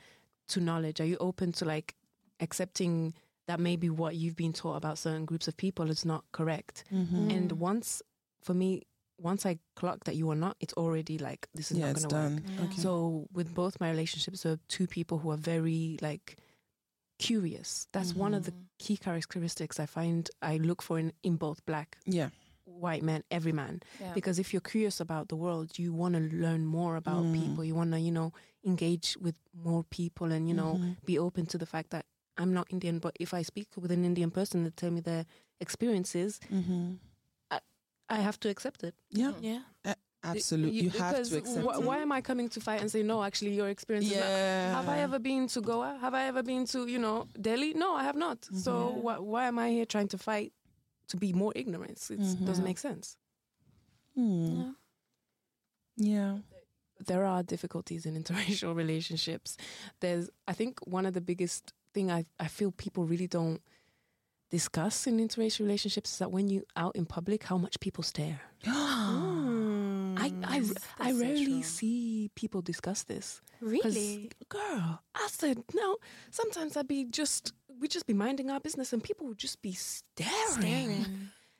C: to knowledge are you open to like accepting that maybe what you've been taught about certain groups of people is not correct
B: mm-hmm.
D: Mm.
C: and once for me once i clock that you are not it's already like this is
B: yeah
C: not going to work
D: Yeah.
B: okay
C: so with both my relationships there are two people who are very like curious that's one of the
D: Mm.
C: key characteristics i find i look for in, in both black
B: yeah
C: white men every man
A: Yeah.
C: because if you're curious about the world you want to learn more about
B: Mm.
C: people you want to you know engage with more people and you know
B: Mhm.
C: be open to the fact that i'm not indian but if i speak with an indian person that tell me their experiences
B: Mhm.
C: I have to accept it
B: yeah
A: Mm.
D: Yeah.
B: absolutely you, have to accept
C: wh-
B: it.
C: why am i coming to fight and say no actually your experience is not
B: yeah
C: have I ever been to Goa? Have I ever been to, you know, Delhi? No, I have not. So
B: Mhm.
C: wh- why am I here trying to fight to be more ignorant? It
B: Mhm.
C: doesn't make sense.
B: Hmm.
D: Yeah.
B: yeah
C: There are difficulties in interracial relationships. There's, I think, one of the biggest thing I I feel people really don't discuss in interracial relationships is that when you out in public, how much people stare.
D: Mm.
C: I I,
A: That's
C: I rarely
A: true.
C: see people discuss this.
D: really.
C: girl, I said no. Sometimes I'd be just we'd just be minding our business, and people would just be staring.
D: Staring.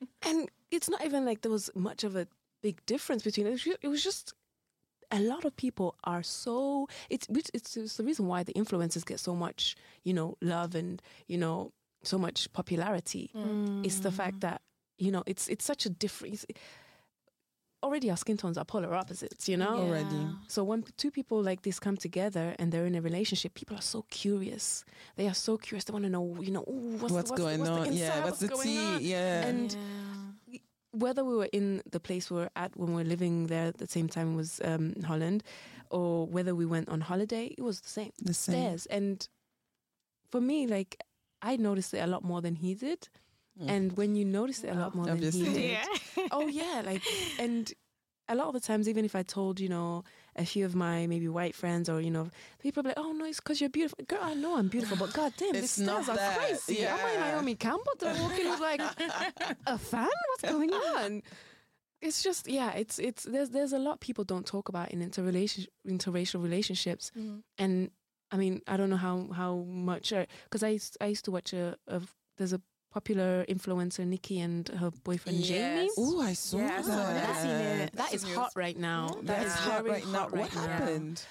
C: And it's not even like there was much of a big difference between it. It was ju- It was just a lot of people are so it's it's, it's the reason why the influencers get so much you know love and you know so much popularity. It's the fact that you know it's it's such a different. Already, our skin tones are polar opposites. You know,
B: Already.
C: so when two people like this come together and they're in a relationship, people are so curious. They are so curious. They want to know, you know, ooh, what's,
B: what's,
C: the,
B: going
C: what's the
B: on
C: inside,
B: yeah what's, the
C: going
B: tea
C: on?
B: yeah
C: And- Whether we were in the place we were at when we were living there at the same time was um, Holland, or whether we went on holiday, it was the same.
B: the same
C: Stares. And for me, like I noticed it a lot more than he did.
B: Mm.
C: And when you notice it a lot more
B: Obviously.
C: than he did,
D: yeah.
C: oh yeah, like and a lot of the times, even if I told you know a few of my maybe white friends or you know people like, oh no, it's because you're beautiful, girl. I know I'm beautiful, but god damn,
B: It's
C: these
B: not
C: stares are
B: that.
C: crazy. Am I
B: Yeah.
C: Naomi Campbell? Did I walk in with like a fan? What's going on? It's just yeah, it's it's there's there's a lot people don't talk about in interrelation interracial relationships,
A: Mhm.
C: and I mean I don't know how how much because I used, I used to watch a, a there's a popular influencer Nikki and her boyfriend Jamie.
B: Oh, I saw
A: Yeah,
B: that.
A: saw that.
C: Seen it.
A: That's
C: hot right now.
A: Yeah.
C: That is
B: That's
C: very
B: hot right now.
C: hot
B: What
C: right now.
B: happened?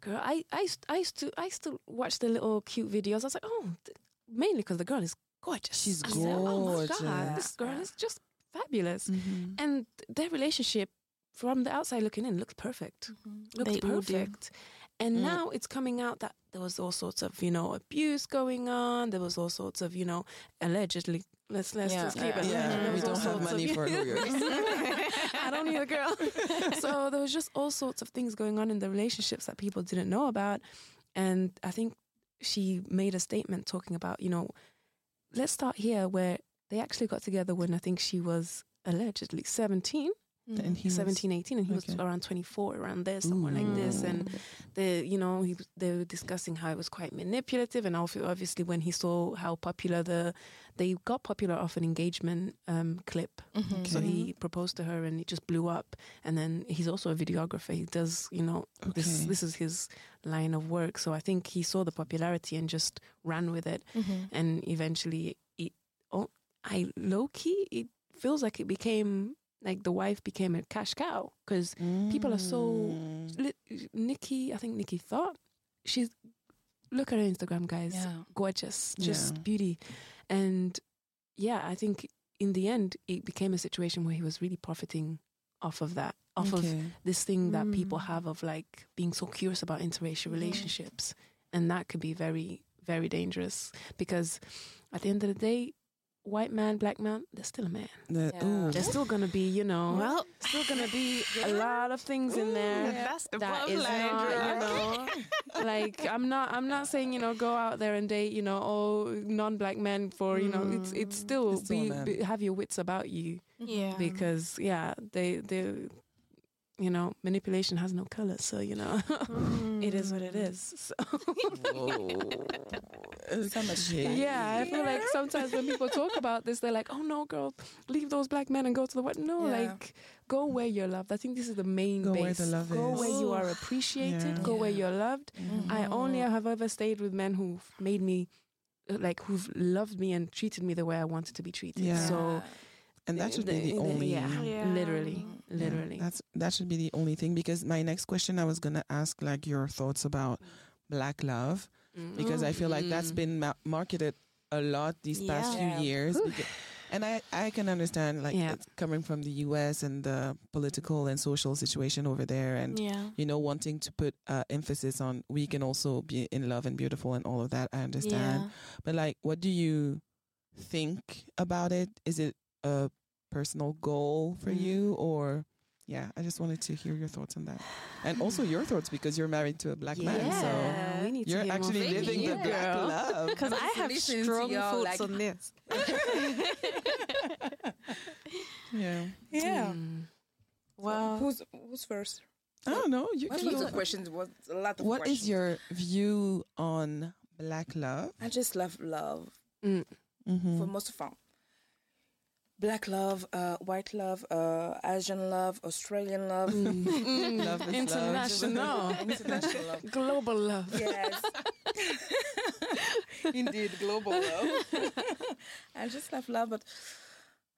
C: Girl, I, I, used, I used to I used to watch the little cute videos. I was like, oh, th- mainly because the girl is gorgeous.
B: She's
C: I said, oh my god, this girl is just fabulous.
B: Mhm.
C: And their relationship from the outside looking in, looked perfect. Looked
D: They all do.
C: perfect. And
B: Mm.
C: now it's coming out that there was all sorts of, you know, abuse going on. There was all sorts of, you know, allegedly. Let's let's
A: Yeah.
C: just keep it.
A: Yeah.
B: Yeah, we don't have
C: of-
B: money for lawyers.
C: I don't need a girl. so there was just all sorts of things going on in the relationships that people didn't know about. And I think she made a statement talking about, you know, let's start here where they actually got together when I think she was allegedly 17,
B: And he was-
C: 17, 18, and he was around 24, around there, somewhere like this. And the you know he, they were discussing how it was quite manipulative and obviously when he saw how popular the they got popular off an engagement um, clip.
A: Mm-hmm.
C: so he proposed to her and it just blew up. And then he's also a videographer. He does you know this this is his line of work. So i think he saw the popularity and just ran with it.
A: Mm-hmm.
C: and eventually it oh i low key it feels like it became like the wife became a cash cow because people are so-
B: Mm.
C: Nikki, I think Nikki thought she's look at her Instagram, guys.
A: Yeah.
C: Gorgeous, just
B: Yeah.
C: beauty, and yeah, I think in the end it became a situation where he was really profiting off of that, off of this thing that people
D: Mm.
C: have of like being so curious about interracial relationships, and that could be very, very dangerous because at the end of the day, white man, black man, they're still a man.
B: The-
A: Yeah.
B: ooh.
C: There's still gonna be, you know,
D: Well,
C: still gonna be a lot of things in there
D: that's the
C: that
D: bottom
C: is
D: line.
C: not,
D: girl.
C: you know, like I'm not, I'm not saying you know go out there and date you know all non-black men for you know it's it's mm. still,
B: It's still
C: be, be have your wits about you
D: Yeah.
C: because yeah they they you know manipulation has no color so you know it is what it mm. is so
A: So much
B: Okay.
C: yeah I feel like sometimes when people talk about this they're like oh no girl leave those black men and go to the what no
A: Yeah.
C: like go where you're loved I think this is the main
B: Go
C: base
B: where the love
C: go
B: is.
C: where you are appreciated
B: Yeah.
C: go where you're loved mm-hmm. I only have ever stayed with men who've made me like who've loved me and treated me the way I wanted to be treated.
B: Yeah.
C: So
B: and that should be the
C: the-
B: only.
C: yeah,
D: Yeah.
C: Literally,
B: Yeah, that's that should be the only thing because my next question I was gonna ask like your thoughts about black love because I feel like that's been ma- marketed a lot these past
A: Yeah.
B: few years. And I, I can understand like
C: Yeah.
B: it's coming from the US and the political and social situation over there and you know wanting to put uh, emphasis on we can also be in love and beautiful and all of that. I understand. But like what do you think about it? Is it a personal goal for
C: Mm.
B: you or yeah, I just wanted to hear your thoughts on that. And also your thoughts because you're married to a black man. So
C: we need
B: you're
C: hear
B: actually
C: from
B: living
C: you,
B: the black
C: girl.
B: love.
D: Because I have strong thoughts
A: like-
D: on this.
B: Yeah.
A: Yeah.
C: Mm.
D: Wow.
A: Who's who's first?
B: I don't know. You
A: What
B: can
A: was
B: go-
A: the questions? Was a lot of
B: What
A: questions.
B: is your view on black love?
A: I just love love
C: Mm.
B: Mm-hmm.
A: for most of them. Black love, uh, white love, uh, Asian love, Australian love.
C: Mm.
B: Love is love.
C: International,
A: International love.
C: global love.
A: Yes. Indeed, global love. I just love love, but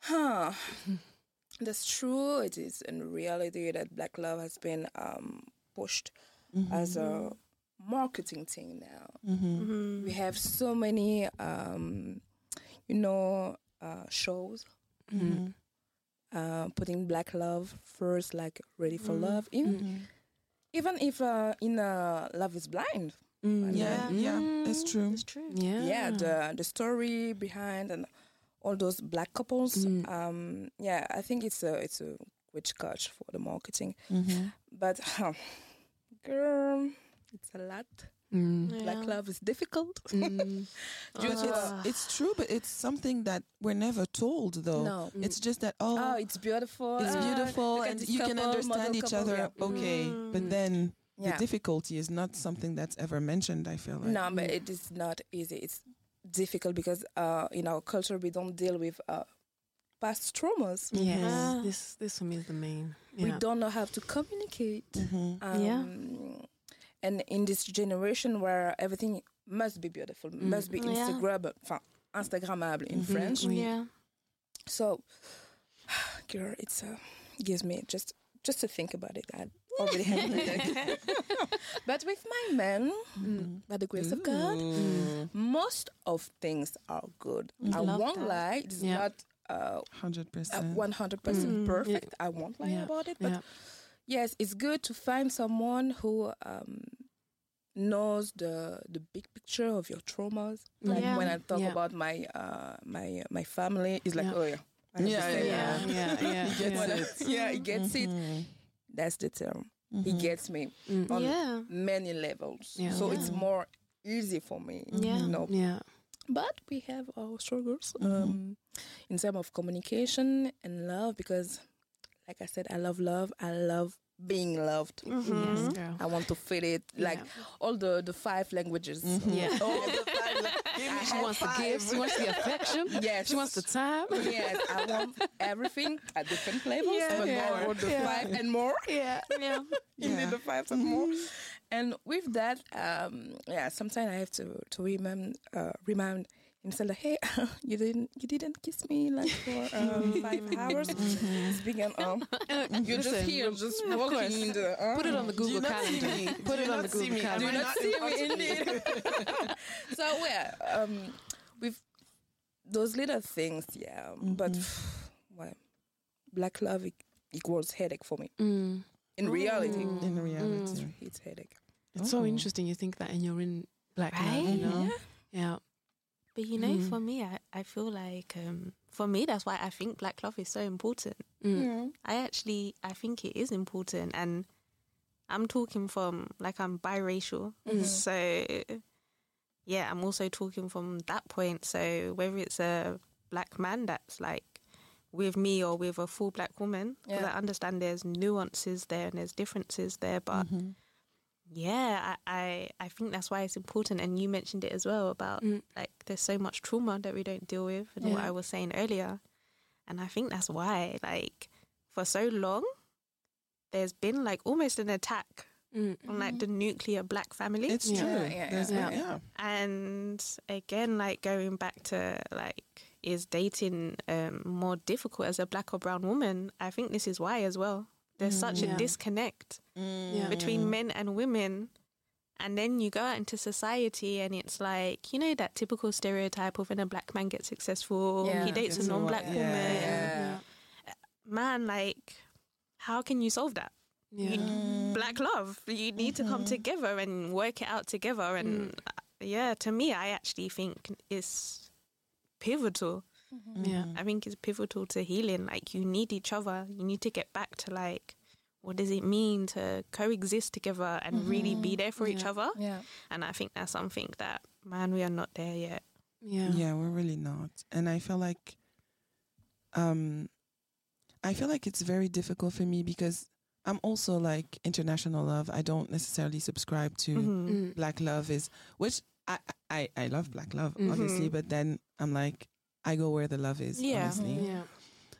A: huh. That's true. It is in reality that black love has been um, pushed as a marketing thing now.
B: Mm-hmm.
A: We have so many, um, you know, uh, shows
C: Mm.
A: uh, putting black love first, like Ready for
D: Mm.
A: Love. In,
B: Mm-hmm.
A: Even if uh, in uh, Love is Blind.
B: Yeah, yeah, it's true.
D: It's true.
C: Yeah.
A: yeah, the the story behind and all those black couples. Um, yeah, I think it's a it's a witch catch for the marketing.
B: Mm-hmm.
A: But huh, girl, it's a lot.
C: Mm.
A: Black love is difficult.
C: Mm.
A: Due
B: But
A: to
B: it's,
A: uh,
B: it's true, but it's something that we're never told, though.
A: no.
B: It's just that oh,
A: Oh, it's beautiful.
B: it's
A: Ah,
B: beautiful,
A: look
B: and
A: this
B: you can understand each
A: couple,
B: other.
A: yeah.
B: Okay, but
D: Mm.
B: then
A: Yeah.
B: the difficulty is not something that's ever mentioned. I feel like
A: No, but it is not easy. It's difficult because uh, in our culture we don't deal with uh, past traumas.
C: Yes,
D: Ah.
C: this this for me is the main.
A: We don't know how to communicate.
B: Mhm.
A: Um,
D: Yeah.
A: And in this generation where everything must be beautiful,
C: Mm.
A: must be
D: Yeah.
A: Instagram, enfin, Instagrammable in
C: Mhm.
A: French.
C: Oui.
D: Yeah.
A: So, girl, it's uh, gives me just just to think about it. I already have it. but with my man,
C: Mm.
A: by the grace of God,
B: Ooh.
A: most of things are good.
B: Mm.
A: I
D: Love
A: won't
D: that.
A: lie, it's
C: Yeah.
A: not uh,
B: Hundred
A: uh,
B: percent.
A: 100%
C: Mm.
A: perfect. I won't lie
C: Yeah.
A: about it. But
C: Yeah.
A: Yes, it's good to find someone who um, knows the the big picture of your traumas. Like
D: Yeah.
A: when I talk
C: Yeah.
A: about my uh, my my family, it's like,
C: Yeah.
A: oh yeah, I
B: Yeah,
C: Yeah, yeah, yeah.
B: He gets
C: yeah.
B: it.
A: yeah, he gets it.
B: Mhm.
A: That's the term. He
B: Mhm.
A: gets me
C: Mm.
A: on
D: Yeah.
A: many levels.
C: Yeah.
A: So it's more easy for me.
D: Yeah.
A: You know.
C: Yeah.
A: But we have our struggles
B: Mhm.
A: um, in terms of communication and love because, like I said, I love love. I love being loved.
C: Yes,
D: Mhm.
C: girl.
A: I want to feel it like all the, the five languages.
B: Mhm.
C: Yeah.
A: All the five la-
C: She
A: have
C: wants the gifts. She wants the affection.
A: Yes.
C: She wants the time.
A: Yes, I want everything at different levels,
C: Yeah.
A: but
C: Yeah.
A: more the
C: Yeah.
A: five and more.
C: Yeah.
D: Yeah.
A: you
B: Yeah.
A: the five and more. And with that, um, yeah, sometimes I have to to remind uh, remind himself like, hey, you didn't you didn't kiss me like for um, five hours. Speaking, um, you're just here, just
C: of course.
A: walking in the. Uh,
C: Put it on the Google Calendar. Put it on the Google
B: calendar
A: do
C: Calendar.
A: not
B: not
A: see me
B: front of
A: indeed. so yeah, um, with those little things, yeah. But well, black love e- equals headache for me.
C: Mm.
A: In reality,
C: Mm.
B: In reality.
A: it's headache.
C: It's so
B: Oh.
C: interesting you think that and you're in black love, you know? Yeah.
D: But you know,
C: Mhm.
D: for me, I, I feel like um, for me that's why I think black love is so important.
C: Mm.
D: I actually I think it is important, and I'm talking from like I'm biracial,
C: Mhm.
D: so yeah, I'm also talking from that point. So whether it's a black man that's like with me or with a full black woman, because
A: Yeah.
D: I understand there's nuances there and there's differences there, but
B: Mhm.
D: Yeah, I, I I think that's why it's important. And you mentioned it as well about
C: Mm.
D: like there's so much trauma that we don't deal with, and what I was saying earlier. And I think that's why, like, for so long, there's been like almost an attack
C: Mm.
D: on like the nuclear black family.
B: It's
C: Yeah.
B: true.
A: Yeah, yeah,
C: yeah.
B: yeah.
D: and again, like going back to like, is dating um, more difficult as a black or brown woman? I think this is why as well. There's such
C: Yeah.
D: a disconnect
C: Yeah.
D: between men and women. And then you go out into society and it's like, you know, that typical stereotype of when a black man gets successful,
A: Yeah.
D: he dates a
B: a
D: non black
B: wife.
D: woman.
A: Yeah.
D: Man, like, how can you solve that?
C: Yeah.
D: You-
B: Mm.
D: Black love. You need to come
B: Mhm.
D: together and work it out together. And uh, yeah, to me, I actually think it's pivotal.
C: Yeah.
B: Mm.
D: I think it's pivotal to healing. Like, you need each other. You need to get back to, like, what does it mean to coexist together and really be there for each other?
A: Yeah.
D: And I think that's something that, man, we are not there yet.
C: Yeah.
B: Yeah, we're really not. And I feel like um I feel like it's very difficult for me because I'm also like international love. I don't necessarily subscribe to
D: Mhm.
C: Mm.
B: black love is which I I, I love black love,
C: Mhm.
B: obviously, but then I'm like I go where the love is,
D: Yeah.
B: honestly.
C: Yeah.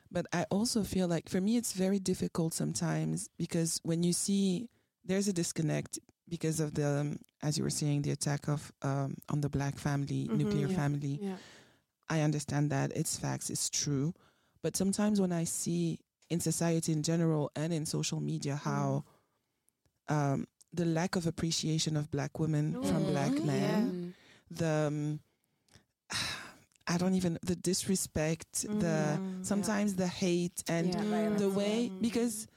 B: But I also feel like for me it's very difficult sometimes because when you see there's a disconnect because of the um, as you were saying the attack of um on the black family,
D: Mhm.
B: nuclear
C: Yeah.
B: family.
C: Yeah.
B: I understand that it's facts, it's true. But sometimes when I see in society in general and in social media how um, the lack of appreciation of black women from
D: Mm,
B: black
D: yeah.
B: men,
C: Mm.
B: the um, I don't even the disrespect, the
D: Mm,
B: sometimes the hate and
C: Yeah.
B: the way
D: Mm.
B: because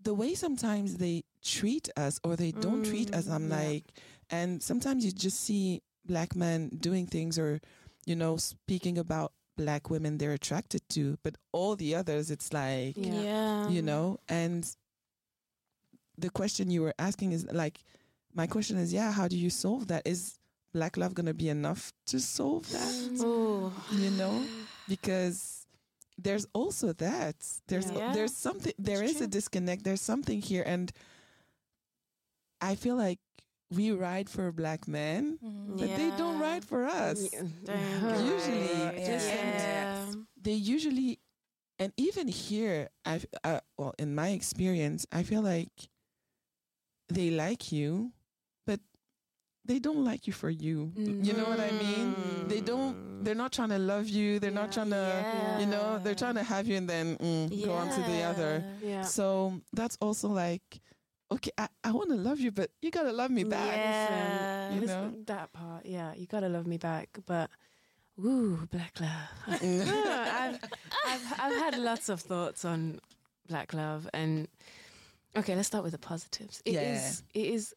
B: the way sometimes they treat us or they don't treat us, I'm
C: Mm, yeah.
B: like, and sometimes you just see black men doing things or, you know, speaking about black women they're attracted to, but all the others, it's like,
C: Yeah.
D: Yeah.
B: you know, and the question you were asking is like, my question is, yeah, how do you solve that? Is black love going to be enough to solve that?
D: Oh.
B: You know, because there's also that there's
D: Yeah.
B: there's something there is
D: It's
B: a
D: true.
B: disconnect there's something here and i feel like we ride for black men but they don't
D: Yeah.
B: ride for us
C: Yeah.
B: Usually,
A: Yeah.
B: just- they usually and even here i uh, well in my experience i feel like they like you but they don't like you for you you know what i mean they don't they're not trying to love you they're not trying to Yeah. you know they're trying to have you and then mm, go on to the other
C: Yeah.
B: so that's also like okay i, I want to love you but you gotta love me back
D: Yeah.
B: You
C: Listen,
B: know?
C: that part, yeah, you gotta love me back. But Ooh, black love. I've, I've, I've had lots of thoughts on black love, and okay, let's start with the positives. It is,
B: Yeah.
C: it is.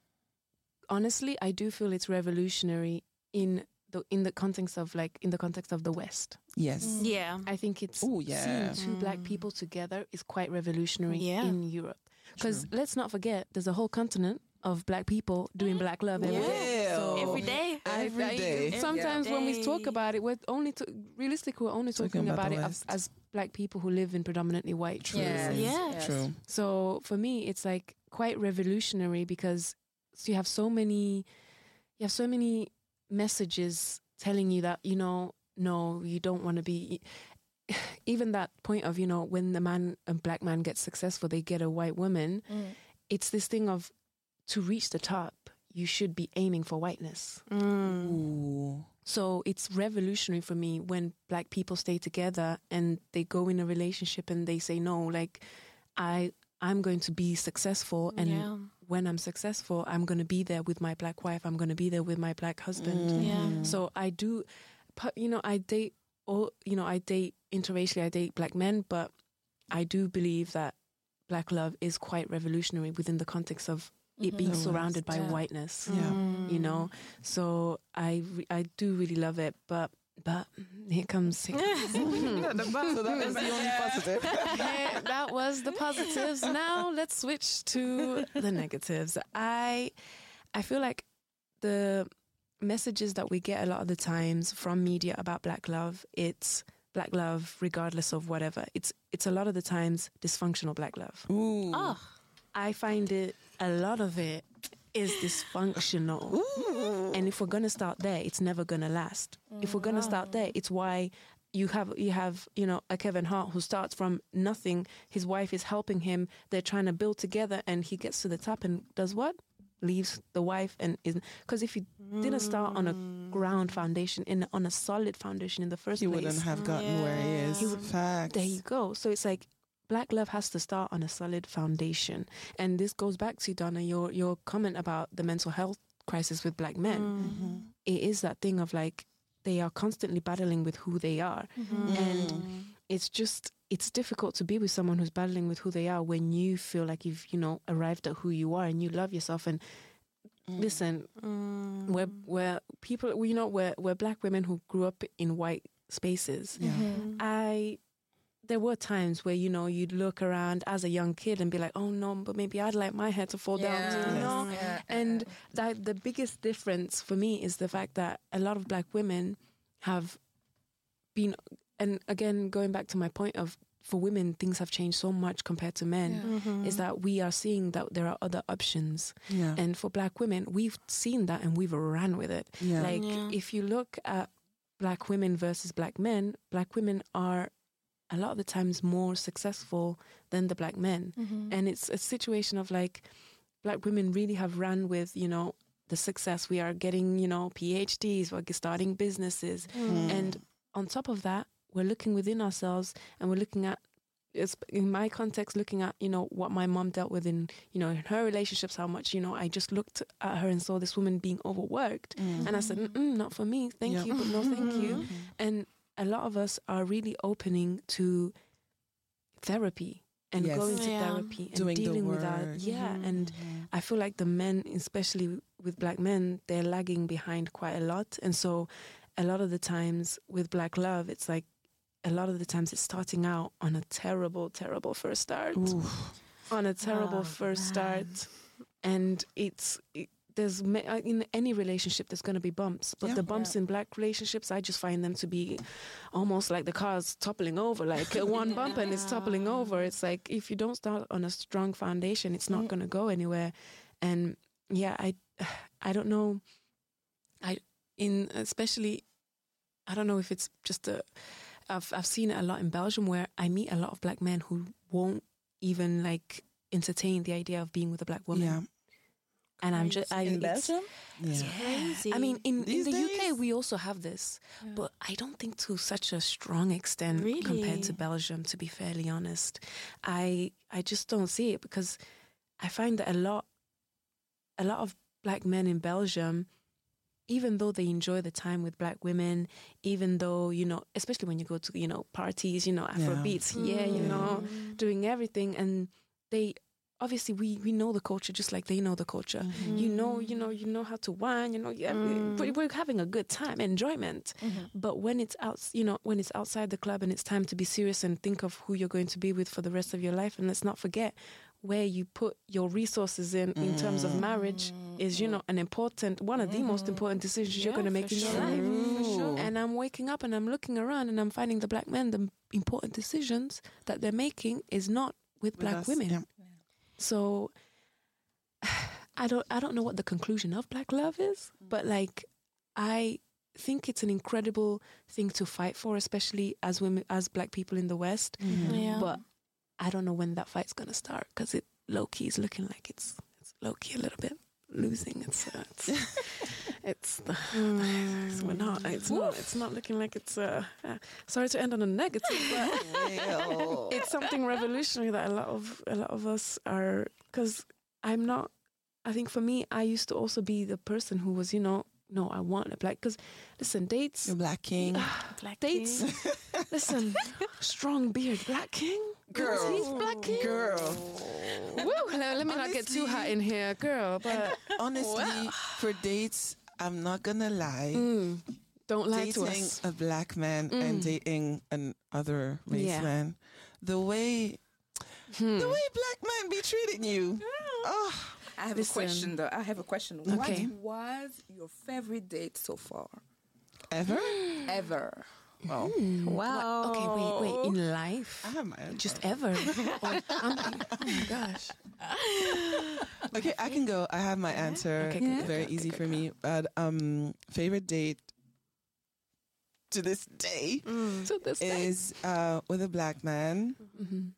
C: Honestly, I do feel it's revolutionary in the in the context of like in the context of the West.
B: Yes. Mm.
D: Yeah.
C: I think it's
B: Oh, yeah.
C: seeing two black mm. people together is quite revolutionary
D: Yeah.
C: in Europe. Because let's not forget, there's a whole continent of black people doing mm. black love every day.
B: Yeah.
C: So
D: Every day.
C: I-
B: Every
C: I-
B: day.
C: Sometimes when we talk about it, we're only to, realistically we're only
B: Talking
C: talking,
B: about
C: about, it as, as black people who live in predominantly white
B: True.
A: Yes,
D: Yeah.
A: yes.
B: True.
C: so for me, it's like quite revolutionary because you have so many, you have so many messages telling you that you know, no, you don't want to be. Even that point of you know when the man, a black man gets successful, they get a white woman.
A: Mm.
C: It's this thing of to reach the top, you should be aiming for whiteness.
D: Mm.
B: Ooh.
C: So it's revolutionary for me when black people stay together and they go in a relationship and they say no, like I I'm going to be successful and
D: yeah.
C: When I'm successful, I'm going to be there with my black wife, I'm going to be there with my black husband.
B: Mm.
D: Yeah. Mm-hmm.
C: So I do you know, I date all you know, I date interracially, I date black men, but I do believe that black love is quite revolutionary within the context of it mm-hmm. being
B: The
C: surrounded by
A: Yeah.
C: whiteness
B: Yeah.
C: you know mm. so i i do really love it but but here comes here comes-
B: so that was the only positive.
C: Here- that was the positives now let's switch to the negatives i i feel like the messages that we get a lot of the times from media about black love it's black love regardless of whatever it's it's a lot of the times dysfunctional black love
B: Ooh.
D: Oh.
C: i find it a lot of it is dysfunctional and if we're gonna start there, it's never gonna last. If we're gonna start there, it's why you have you have you know a Kevin Hart who starts from nothing. His wife is helping him. They're trying to build together, and he gets to the top and does what? Leaves the wife and is because if he didn't start on a mm. ground foundation in on a solid foundation in the first
B: He
C: place, he
B: wouldn't have gotten where he is.
D: He would-
B: Facts.
C: there you go. So it's like black love has to start on a solid foundation, and this goes back to Donna your your comment about the mental health crisis with black men
B: Mhm.
C: it is that thing of like they are constantly battling with who they are and it's just it's difficult to be with someone who's battling with who they are when you feel like you've you know arrived at who you are and you love yourself and listen
D: Mm.
C: we're we're people you know we're we're black women who grew up in white spaces
B: Yeah.
A: Mm-hmm.
C: i there were times where you know you'd look around as a young kid and be like oh no but maybe i'd like my hair to fall down too, you know
A: Yeah.
C: and that the biggest difference for me is the fact that a lot of black women have been and again going back to my point of for women things have changed so much compared to men
D: Mm-hmm.
C: is that we are seeing that there are other options
B: Yeah.
C: and for black women we've seen that and we've ran with it
B: yeah.
C: like
D: Yeah.
C: if you look at black women versus black men black women are a lot of the times more successful than the black men
A: Mm-hmm.
C: and it's a situation of like black women really have run with you know the success we are getting you know phds we're starting businesses
B: Mm.
C: and on top of that we're looking within ourselves and we're looking at it's in my context looking at you know what my mom dealt with in you know in her relationships how much you know i just looked at her and saw this woman being overworked
B: Mm.
C: and i said Mm-mm, not for me thank
B: Yeah.
C: you but no thank you and a lot of us are really opening to therapy and
B: Yes.
C: going to
D: Yeah.
C: therapy and
B: Doing the
C: dealing with that.
B: work.
C: Yeah,
B: Mhm.
C: and I feel like the men, especially with black men, they're lagging behind quite a lot. And so a lot of the times with black love, it's like a lot of the times it's starting out on a terrible, terrible first start.
B: Oof.
C: On a terrible
D: Oh,
C: first
D: man.
C: start. And it's it, there's uh, in any relationship there's going to be bumps, but
B: Yeah.
C: the bumps in black relationships I just find them to be almost like the car's toppling over. Like uh, one bump and it's toppling over. It's like if you don't start on a strong foundation, it's not
A: Mm.
C: going to go anywhere. And yeah, I I don't know. I in especially I don't know if it's just a. I've I've seen it a lot in Belgium where I meet a lot of black men who won't even like entertain the idea of being with a black woman.
B: Yeah.
C: And I'm just I
A: in
C: it's-
A: Belgium.
B: Yeah.
D: Crazy.
C: I mean, in, in the
B: days?
C: UK, we also have this, but I don't think to such a strong extent compared to Belgium. To be fairly honest, I I just don't see it because I find that a lot, a lot of black men in Belgium, even though they enjoy the time with black women, even though, you know, especially when you go to, you know, parties, you know, Afro
B: Yeah.
C: beats, yeah, you know, mm. doing everything. And they, obviously, we, we know the culture just like they know the culture. Mm-hmm. You know, you know, you know how to wine, you know, yeah, we- mm. we're having a good time, enjoyment. Mm-hmm. But when it's out, you know, when it's outside the club and it's time to be serious and think of who you're going to be with for the rest of your life, and let's not forget where you put your resources in in terms of marriage mm. is, you know, an important one of the most mm. important decisions you're going to make in your life. And I'm waking up and I'm looking around and I'm finding the black men the important decisions that they're making is not with,
B: With
C: black
B: us,
C: women.
B: yeah.
C: So I don't I don't know what the conclusion of black love is, but like I think it's an incredible thing to fight for, especially as women as black people in the West. Mm-hmm.
D: Yeah.
C: But I don't know when that fight's gonna start because it low key is looking like it's it's low key a little bit losing. It's uh, it's it's, it's we're not it's not it's not looking like it's uh, uh sorry to end on a negative, but it's something revolutionary that a lot of a lot of us are because I'm not. I think for me, I used to also be the person who was, you know, no, I want a black. Because listen, dates,
B: You're Black King.
D: Black
C: dates. listen, strong beard, black king.
B: Girl.
C: he's black king.
B: Girl.
C: Woo, let, let me not get too hot in here, girl. But
B: Honestly, for dates, I'm not gonna lie.
C: mm, don't lie to
B: dating
C: us.
B: a black man and
C: Mm.
B: dating an other race
C: Yeah.
B: man, the way
C: Hmm.
B: the way black men be treating you. Oh,
A: I have
C: Listen.
A: a question though. I have a question.
C: Okay.
A: What was your favorite date so far?
B: ever?
A: Ever?
B: Oh,
D: Wow.
C: Okay, wait, wait. In life,
B: I have my answer.
C: just ever. Or- I'm- oh my gosh.
B: Okay, I can go. I have my answer.
C: Okay,
B: Very easy for me. But um, favorite date to this day
C: So this
B: is uh with a black man.
C: Mhm.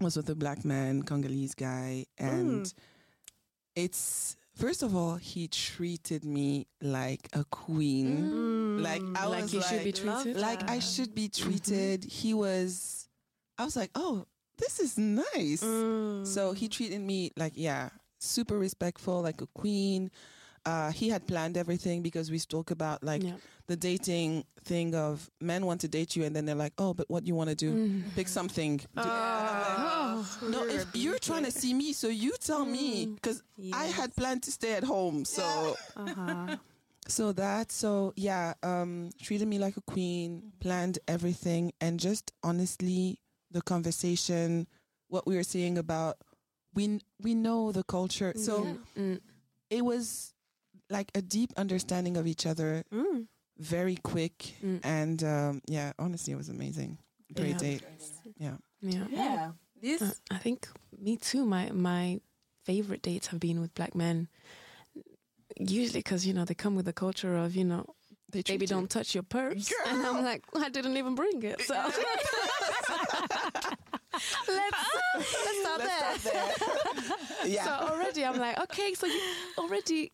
B: Was with a black man, Congolese guy, and it's first of all he treated me like a queen. Mm. Like I
C: like
B: was like,
C: should be treated.
B: like I should be mm-hmm. treated. He was. I was like, oh, this is nice. Mm. So he treated me like, yeah, super respectful, like a queen. Uh, he had planned everything because we spoke about like
C: Yeah.
B: the dating thing of men want to date you and then they're like, oh, but what do you want to do?
C: Mm.
B: Pick something. Do-
C: Oh.
B: no, if you're trying to see me, so you tell me because I had planned to stay at home. So
D: Uh-huh.
B: so that so yeah, um, treated me like a queen, planned everything, and just honestly, the conversation, what we were saying about we we know the culture, so
C: Mm.
B: it was like a deep understanding of each other,
D: Mm.
B: very quick,
C: Mm.
B: and um, yeah, honestly, it was amazing. Great
C: Yeah.
B: date. Yeah.
C: Yeah.
A: Yeah. This
C: Uh, I think me too. My my favorite dates have been with black men. Usually, because you know they come with the culture of you know,
B: They
C: baby, don't touch your purse, and I'm like, I didn't even bring it. So let's let's start
B: Let's
C: there.
B: start there. yeah.
C: So already I'm like, okay, so you already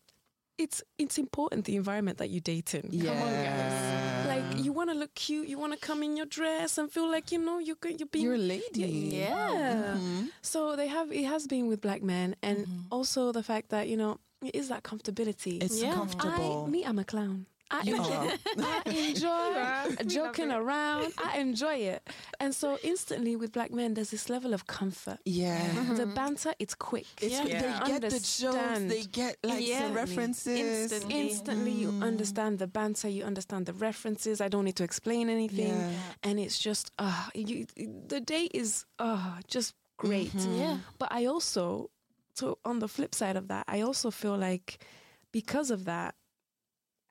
C: it's it's important the environment that you date in. Come on, guys. Like you want to look cute, you want to come in your dress and feel like you know you're you're being
B: You're a lady.
C: yeah.
B: Mhm.
C: So they have it has been with black men, and also the fact that you know it is that comfortability.
B: It's
D: Yeah.
B: comfortable.
C: I, me, I'm a clown. I
B: You
C: enjoy,
B: are.
C: I enjoy joking around. I enjoy it, and so instantly with black men, there's this level of comfort.
B: Yeah.
C: The banter, it's quick.
B: It's
A: Yeah.
B: They
A: Yeah.
B: get the jokes.
C: Understand.
B: They get like
C: Yeah.
B: the references.
D: Instantly.
C: Instantly, you understand the banter, you understand the references. I don't need to explain anything,
B: Yeah.
C: and it's just uh, you. The day is uh, just great.
D: Yeah.
C: But I also, so on the flip side of that, I also feel like because of that,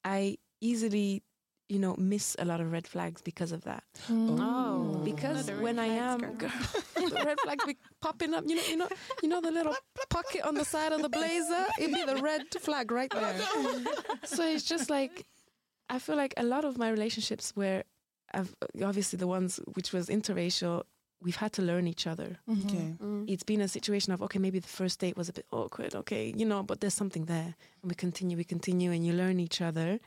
C: I easily, you know, miss a lot of red flags because of that. Hmm.
D: Oh.
C: Because
D: the
C: when I am,
D: flags,
C: girl, the red flags be popping up. You know, you know, you know the little pocket on the side of the blazer. It'd be the red flag right there. So it's just like I feel like a lot of my relationships where I've obviously the ones which was interracial, we've had to learn each other mm-hmm.
B: Okay. Mm-hmm.
C: it's been a situation of okay maybe the first date was a bit awkward okay you know but there's something there and we continue we continue and you learn each other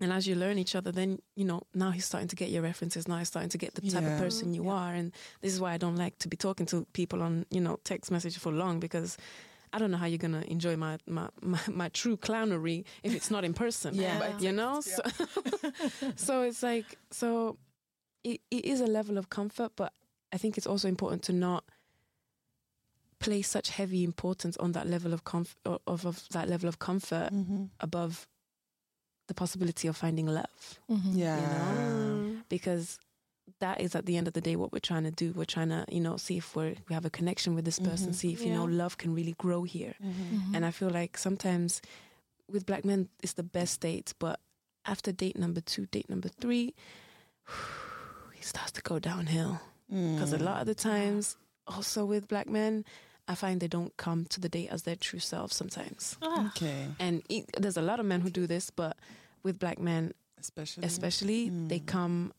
C: and as you learn each other then you know now he's starting to get your references now he's starting to get the type
B: Yeah.
C: of person you are and this is why i don't like to be talking to people on you know text message for long because I don't know how you're gonna enjoy my my my, my true clownery if it's not in person.
B: Yeah.
C: you know. So, so it's like so. It, it is a level of comfort, but I think it's also important to not place such heavy importance on that level of comf- of, of that level of comfort
B: Mm-hmm.
C: above the possibility of finding love
B: Yeah.
C: know? because that is at the end of the day what we're trying to do we're trying to you know see if we're, we have a connection with this person
B: Mhm.
C: see if you know love can really grow here
B: Mm-hmm.
C: and i feel like sometimes with black men it's the best dates but after date number two date number three it starts to go downhill because
B: Mm.
C: a lot of the times also with black men i find they don't come to the date as their true self sometimes
D: Ah.
B: Okay.
C: and it, there's a lot of men who do this but with black men
B: Especially.
C: especially they
B: Mm.
C: come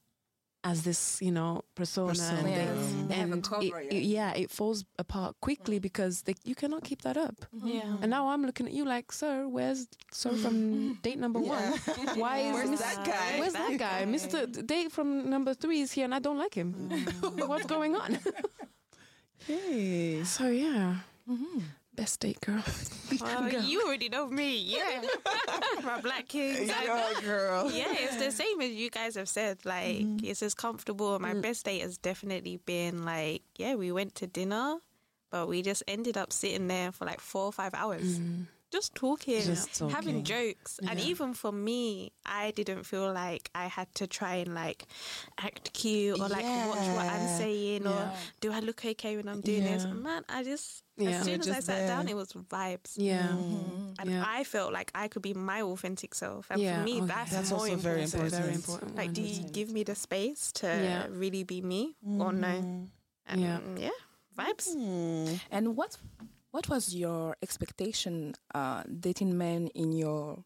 C: as this you know persona,
B: Persona.
C: and, they,
A: Yes, they have a
C: and
A: cover,
C: it,
A: yeah.
C: it- yeah it falls apart quickly because they, you cannot keep that up
D: Yeah.
C: and now i'm looking at you like sir where's sir from date number one why is
B: Where's
C: Mr.
B: that guy?
C: where's that guy mr date from number three is here and i don't like him what's going on
B: Hey.
C: so yeah best date girl
D: Well, you already know me. Yeah. My black kings. I-
B: Yeah, girl.
D: yeah, it's the same as you guys have said. Like, it's as comfortable. My best date has definitely been like, yeah, we went to dinner, but we just ended up sitting there for like four or five hours. Just talking,
B: Just
D: having
B: talking.
D: jokes. And even for me, I didn't feel like I had to try and like act cute or like watch what I'm
B: Yeah.
D: saying or do I look okay when I'm doing this? Man, I just,
C: Yeah.
D: as soon
B: You're
D: as I
B: just
D: sat down, it was vibes.
C: yeah mm-hmm. Mm-hmm.
D: And
C: Yeah.
D: I felt like I could be my authentic self. And
C: Yeah,
D: for me,
C: oh,
D: that's,
B: That's
D: more
B: also very important.
C: very important
D: Like, do you give me the space to
C: Yeah.
D: really be me or no? Mm-hmm. And
C: Yeah.
D: yeah, vibes.
B: Mm. mm.
A: And what what was your expectation uh, dating men in your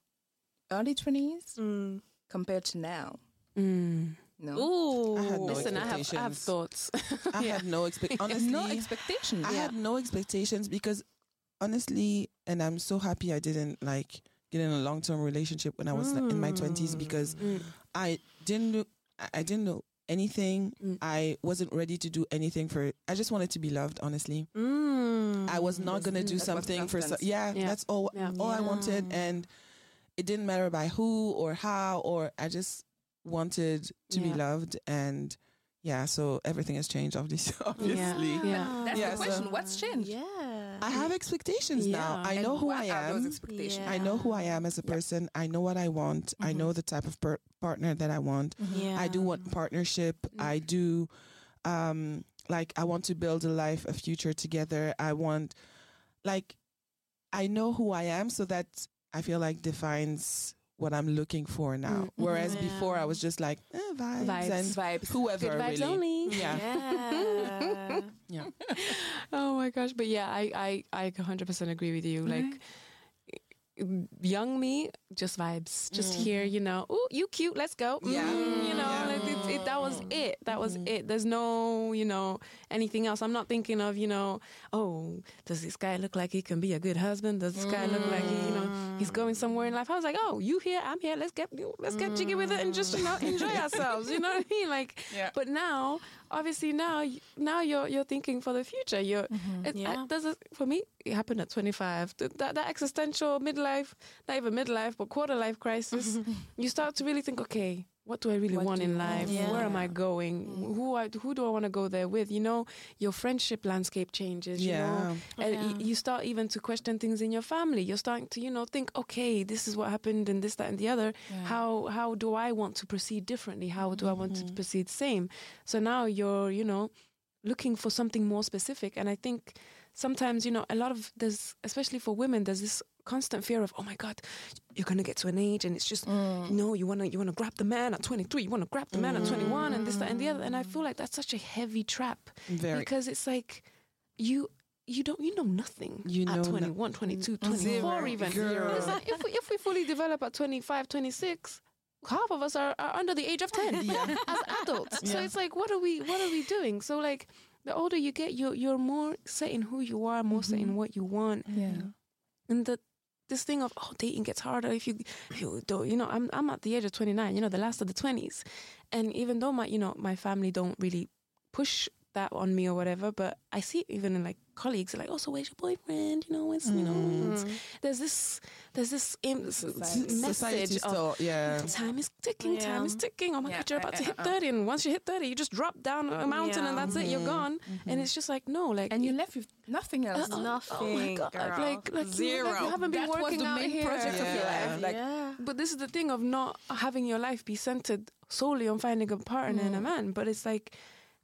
A: early twenties
D: Mm.
A: compared to now?
C: Mm.
A: No,
D: Ooh,
B: I had no
C: listen i have i have thoughts
B: I
C: Yeah.
B: had no expect. Honestly,
A: no expectations.
B: I
C: Yeah.
B: had no expectations because honestly, and I'm so happy I didn't like get in a long term relationship when I was in my twenties because
C: Mm.
B: I didn't know I- I didn't know anything.
C: Mm.
B: I wasn't ready to do anything for it. I just wanted to be loved, honestly.
D: Mm.
B: I was not gonna do something for so, yeah,
C: Yeah.
B: that's all
C: Yeah.
B: all I wanted and it didn't matter by who or how or I just wanted to be loved and yeah, so everything has changed obviously obviously.
C: Yeah.
A: That's
B: Yeah,
A: the
B: so-
A: question. What's changed?
D: Yeah.
B: I have expectations now. I
A: And
B: know who I am.
A: expectations?
D: Yeah.
B: I know who I am as a person. I know what I want. I know mm-hmm. the type of per- partner that I want.
D: yeah.
B: I do want partnership. Mm-hmm. I do um like I want to build a life, a future together. I want like I know who I am so that I feel like defines what I'm looking for now.
C: Mm.
B: Whereas
D: Yeah.
B: before I was just like eh, vibes,
C: Vibes.
B: and
A: Vibes.
B: whoever
C: Good vibes
B: really.
C: only.
B: Yeah.
D: Yeah.
B: Yeah.
C: Oh my gosh, but yeah, I I I 100% agree with you. Like young me, just vibes, just here, you know. Oh, you cute, let's go.
B: Yeah.
C: Mm, you know,
B: Yeah.
C: Like it, that was oh. it. That was mm-hmm. it. There's no, you know, anything else. I'm not thinking of, you know, oh, does this guy look like he can be a good husband? Does this guy look like he, you know, he's mm. going somewhere in life? I was like, oh, you here, I'm here. Let's get let's get jiggy with it and just you know enjoy mm. ourselves. You know what I mean? Like,
A: Yeah.
C: but now, obviously, now now you're you're thinking for the future. You're mm-hmm. it,
D: Yeah.
C: I, a, for me, it happened at 25. That, that existential midlife, not even midlife, but quarter life crisis, you start to really think, okay, what do I really
A: What
C: want in life?
D: want?
C: Where am I
D: Yeah.
C: going? Who I, who do I want to go there with? You know, your friendship landscape changes. You
B: Yeah.
C: know, and
D: Yeah.
C: you start even to question things in your family. You're starting to, you know, think, okay, this is what happened and this, that, and the other. How how do I want to proceed differently? How do I want to proceed same? So now you're, you know, looking for something more specific. And I think sometimes, you know, a lot of there's especially for women, there's this constant fear of, oh my God, you're gonna get to an age and it's just mm. no, you wanna you wanna grab the man at 23, you wanna grab the man at mm. 21, and this, that, and the other. And I feel like that's such a heavy trap
B: Very.
C: because it's like you you don't you know nothing
B: You know
C: at
B: no-
C: 21 22 mm, 24
B: Zero.
C: even. Like if we, if we fully develop at 25 26 half of us are, are under the age of 10 as adults. So it's like what are we what are we doing? So like the older you get you're you're more set in who you are more set in mm-hmm. what you want.
A: Yeah.
C: and the this thing of oh dating gets harder if you if you don't you know I'm I'm at the age of 29 you know the last of the 20s and even though my you know my family don't really push that on me or whatever. But I see it even in like colleagues, like, oh, so where's your boyfriend? You know, it's you know,
B: Mm.
C: it's- there's this, there's this im-
A: Society.
C: message
B: Society
C: of
B: still, yeah.
C: time is ticking, time is ticking. Oh my
A: Yeah,
C: god, you're
A: uh,
C: about to hit
A: uh.
C: 30. And once you hit 30, you just drop down a mountain and
D: Yeah.
C: that's it, you're gone. And it's just like, no, like,
A: and you're left with nothing else.
D: Nothing,
C: Oh my god,
D: girl.
C: like, like you,
D: Zero.
C: like, you haven't been
A: that was
C: working
A: the
C: out
A: main
C: here.
A: project of your life. Like,
D: yeah.
C: But this is the thing of not having your life be centered solely on finding a partner and a man. But it's like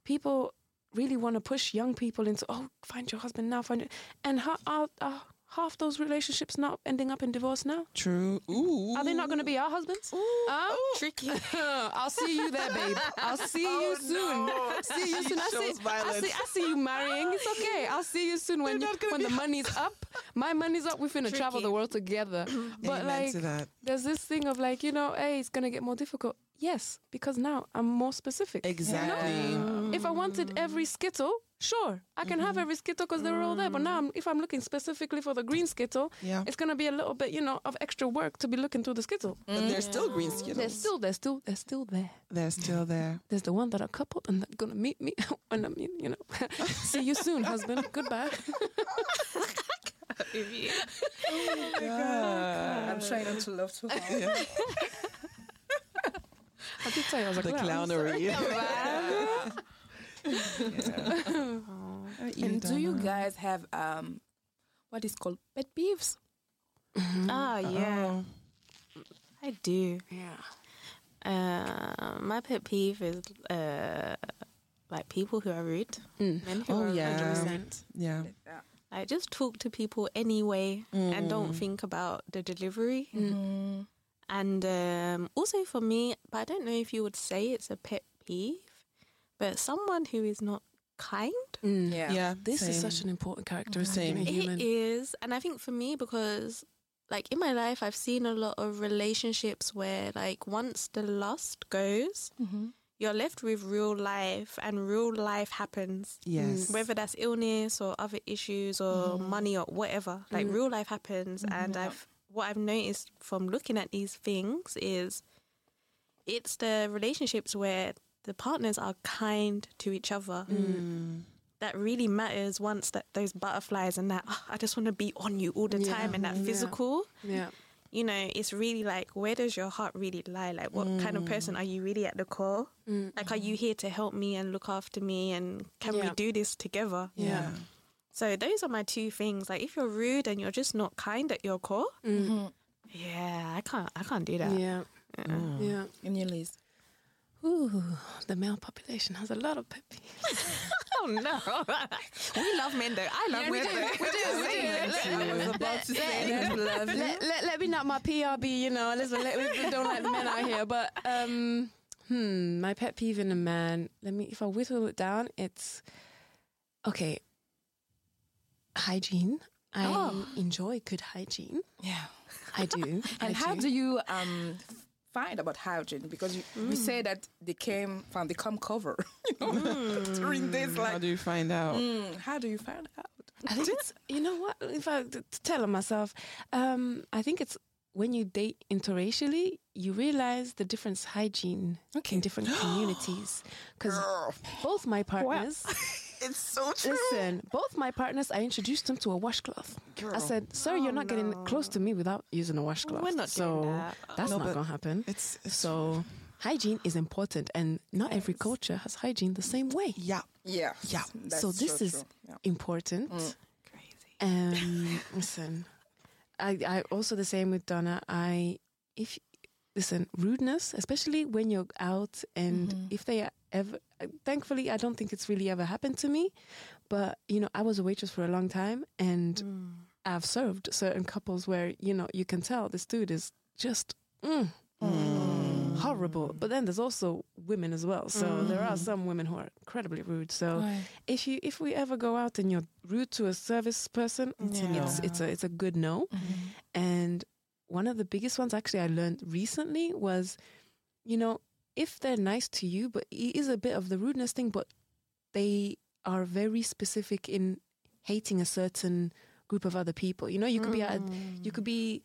C: people really want to push young people into, oh, find your husband now, find it. And ha- are, are half those relationships not ending up in divorce now?
B: True. Ooh.
C: Are they not going to be our husbands? Uh,
D: Tricky.
C: I'll see you there, babe. I'll see you soon. See you soon. I see,
B: shows
C: I see. I see you marrying. It's okay. I'll see you soon when you, when
B: be
C: the money's up. My money's up. We're gonna travel the world together. But
B: Amen
C: like,
B: to that.
C: there's this thing of like, you know, hey, it's gonna get more difficult. Yes, because now I'm more specific.
B: Exactly.
C: If I wanted every skittle, sure, I can have mm-hmm. every skittle because they're all there. But now, I'm, if I'm looking specifically for the green skittle,
B: Yeah.
C: it's gonna be a little bit, you know, of extra work to be looking through the skittle.
B: But they're mm. still green skittles.
C: They're still, they're still, they're still there.
B: They're still there.
C: There's the one that are coupled and they're gonna meet me when I'm, you know, see you soon, husband. Goodbye. Oh my oh God.
A: I'm trying not to love too hard.
C: I did say I was a
B: The
C: clown.
B: clownery.
A: and do you guys have um, what is called pet peeves?
D: Ah, yeah,
B: Oh.
D: I do.
C: Yeah.
D: Uh, my pet peeve is uh, like people who are rude.
C: Mm.
D: Men who
B: Oh,
D: are
B: yeah.
D: 100%.
B: Yeah.
A: Yeah.
D: Like just talk to people anyway and don't
B: Mm.
D: think about the delivery.
A: Mm.
D: And um, also for me, but I don't know if you would say it's a pet peeve, but someone who is not kind.
C: Mm.
A: Yeah.
B: Yeah.
C: This is such an important characteristic
B: Same.
C: in a
D: It
C: human.
D: is, and I think for me because like in my life, I've seen a lot of relationships where like once the lust goes,
A: Mm-hmm.
D: you're left with real life, and real life happens.
B: Yes.
D: Whether that's illness or other issues or money or whatever, like
C: Mm.
D: real life happens, and I've what I've noticed from looking at these things is it's the relationships where the partners are kind to each other
B: Mm.
D: that really matters once that those butterflies and that "Oh, I just want to be on you all the
C: Yeah.
D: time and that physical
C: Yeah.
D: you know it's really like where does your heart really lie like what kind of person are you really at the core
C: Mm.
D: like are you here to help me and look after me and can we do this together
C: Yeah.
D: So those are my two things like if you're rude and you're just not kind at your core
C: Mm.
D: yeah I can't I can't do that
C: Yeah.
D: Uh-uh.
C: Yeah.
A: In your list.
C: Ooh, the male population has a lot of pet peeves.
D: oh no we love men though I love men though
C: We do, we do.
A: I was about to say that. Love
C: let, let, let me not my PRB, you know. Listen, let, we don't like the men out here. But um, hmm, my pet peeve in a man. Let me, if I whittle it down, it's okay. Hygiene. I
A: Oh.
C: enjoy good hygiene.
A: Yeah.
C: I do. I
A: And how do you um find about hygiene? Because you, we say that they came from they come cover, you know, during this like How
B: do you find out?
A: Mm, how do you find out?
C: I think it's you know what if I t- tell myself, um, I think it's when you date interracially, you realize the difference hygiene
A: Okay.
C: in different communities. Because both my partners,
B: It's so true.
C: listen, both my partners, I introduced them to a washcloth. I said, "Sir, you're not getting close to me without using a washcloth."
D: we're not
C: so
D: doing that.
C: that's
B: No,
C: not gonna happen.
B: It's, it's
C: So hygiene is important, and not every culture has hygiene the same way.
B: yeah.
A: Yeah.
B: Yeah.
A: That's
C: so this
A: so
C: is.
A: Yeah.
C: important.
D: crazy
C: Um, listen, I, I also the same with Donna. I if listen rudeness, especially when you're out, and if they are ever, uh, thankfully, I don't think it's really ever happened to me. But you know, I was a waitress for a long time, and mm. I've served certain couples where you know you can tell this dude is just. Mm, mm. Horrible, but then there's also women as well. So there are mm. some women who are incredibly rude. So if you if we ever go out and you're rude to a service person, it's it's a it's a good no. Mm-hmm. And one of the biggest ones actually I learned recently was, you know, if they're nice to you, but it is a bit of the rudeness thing, but they are very specific in hating a certain group of other people. You know, you could be at, you could be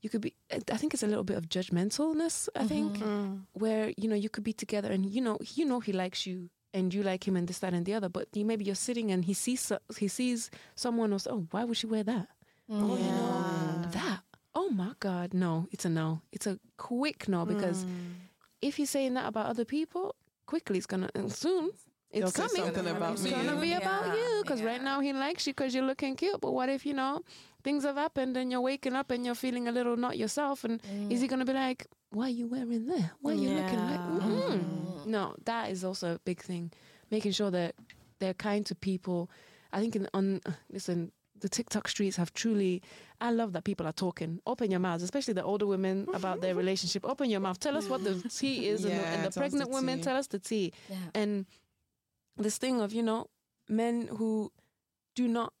C: you could be I think it's a little bit of judgmentalness, I think, mm-hmm. where, you know, you could be together and you know, you know he likes you and you like him and this that and the other but you, maybe you're sitting and he sees he sees someone else oh why would she wear that? Mm. Oh you know that. Oh my god no it's a no. It's a quick no because mm. If he's saying that about other people quickly it's gonna and soon
B: He'll
C: it's coming
B: something about
C: it's
B: me.
C: gonna be about you because right now he likes you because you're looking cute but what if you know things have happened and you're waking up and you're feeling a little not yourself and is he mm. gonna be like why are you wearing that why are you looking like
D: Yeah.
C: Mm-mm. Mm-hmm. no that is also a big thing making sure that they're kind to people i think in, on listen the TikTok streets have truly. I love that people are talking. Open your mouths, especially the older women about their relationship. Open your mouth. Tell us what the tea is, and, the, and the
B: tell us the
C: pregnant women tell us the tea.
A: Yeah.
C: And this thing of you know men who do not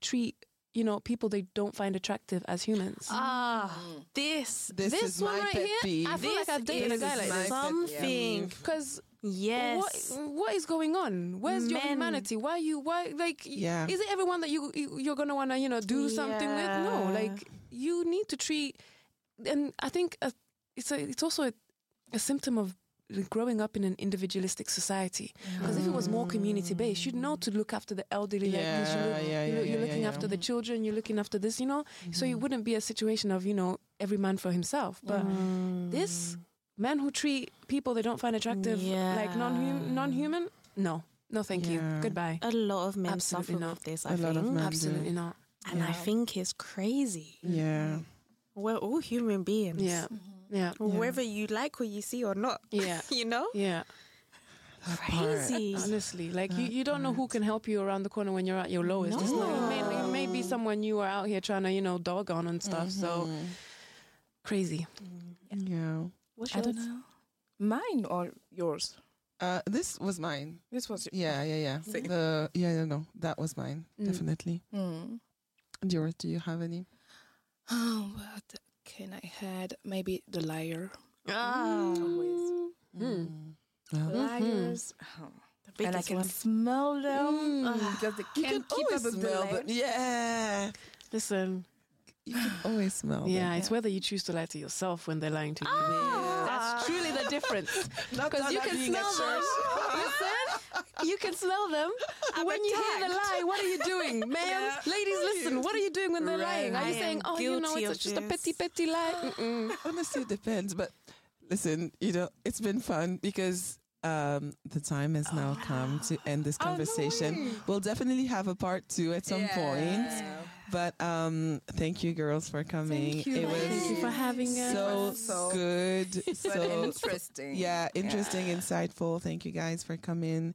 C: treat you know people they don't find attractive as humans.
D: Ah, this
B: This,
C: This
B: is
C: one
B: my
C: right
B: pet
C: here,
B: peeve.
C: I feel like I've dated a guy like this.
D: something.
C: Because
D: Yes.
C: what what is going on? Where's your
D: Men.
C: humanity? Why are you why like
B: Yeah.
C: is it everyone that you, you you're gonna wanna you know do something with? No, like you need to treat. And I think uh it's a it's also a, a symptom of growing up in an individualistic society. Because if it was more community based, you'd know to look after the elderly like this. You
B: Yeah,
C: look,
B: yeah,
C: you
B: yeah,
C: look- you're looking
B: yeah,
C: after the children. You're looking after this. You know, so it wouldn't be a situation of you know every man for himself. But this men who treat people they don't find attractive like non
D: Yeah.
C: non human, no, no, thank you, goodbye.
D: a lot of men
C: Absolutely
D: suffer
C: not.
D: with this. I
B: A lot of men.
C: Absolutely not.
D: and I think it's crazy.
B: Yeah.
D: We're all human beings.
C: Yeah, mm-hmm. yeah,
D: Whether you like what you see or not.
C: yeah,
D: You know?
C: yeah.
D: Crazy.
C: Honestly, like you, you don't know who can help you around the corner when you're at your lowest. It's not, it, may, it may be someone you are out here trying to, you know, dog on and stuff. So mm-hmm. crazy. Mm-hmm.
B: Yeah.
D: What's
A: I don't know. Mine or yours?
B: Uh, this was mine.
A: This was your-
B: Yeah, yeah, yeah.
A: Same.
B: The yeah, yeah, no, that was mine.
C: Mm.
B: Definitely.
A: Mm.
B: Yours? Do you have any?
A: Oh, what can I had? Maybe the liar.
D: Ah,
A: Always.
C: Mm.
B: Well,
A: Liars. Oh.
D: the
A: And I can
D: one.
A: smell them
C: Mm.
A: because they can't
B: can
A: keep
B: always
A: up with the
B: smell
A: liar.
B: them. Yeah,
C: Listen,
B: you can always smell
C: yeah,
B: them.
C: it's whether you choose to lie to yourself when they're lying to you.
D: Ah.
C: That's truly the difference. Because you can smell them. Listen, you can smell them. But when you hear the lie, what are you doing, ma'am? Ladies, listen. What are you doing when they're
B: Right.
C: lying? Are you
D: I
C: saying, "Oh, you know, it's
D: of
C: just a petty, petty lie"? Mm-mm.
B: Honestly, it depends. But listen, you know, it's been fun because um, the time has now come to end this conversation. we'll definitely have a part two at some point. But um, thank you, girls, for coming.
A: Thank you.
B: It was
C: Thank you for having us.
B: so,
A: So-
B: good. So
A: interesting.
B: yeah, interesting, insightful. Thank you guys for coming.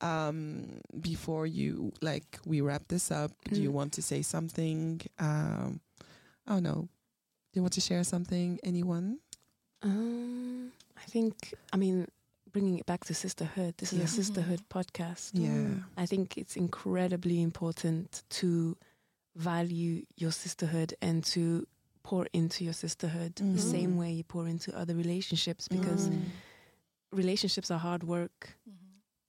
B: Um, before you like we wrap this up, do you
C: Mm.
B: want to say something? don't know. do you want to share something? Anyone?
C: Um, I think, I mean, bringing it back to sisterhood. This is
B: Yeah.
C: a sisterhood podcast.
B: Yeah.
C: I think it's incredibly important to value your sisterhood and to pour into your sisterhood
B: Mhm.
C: the same way you pour into other relationships because
B: Mm.
C: relationships are hard work.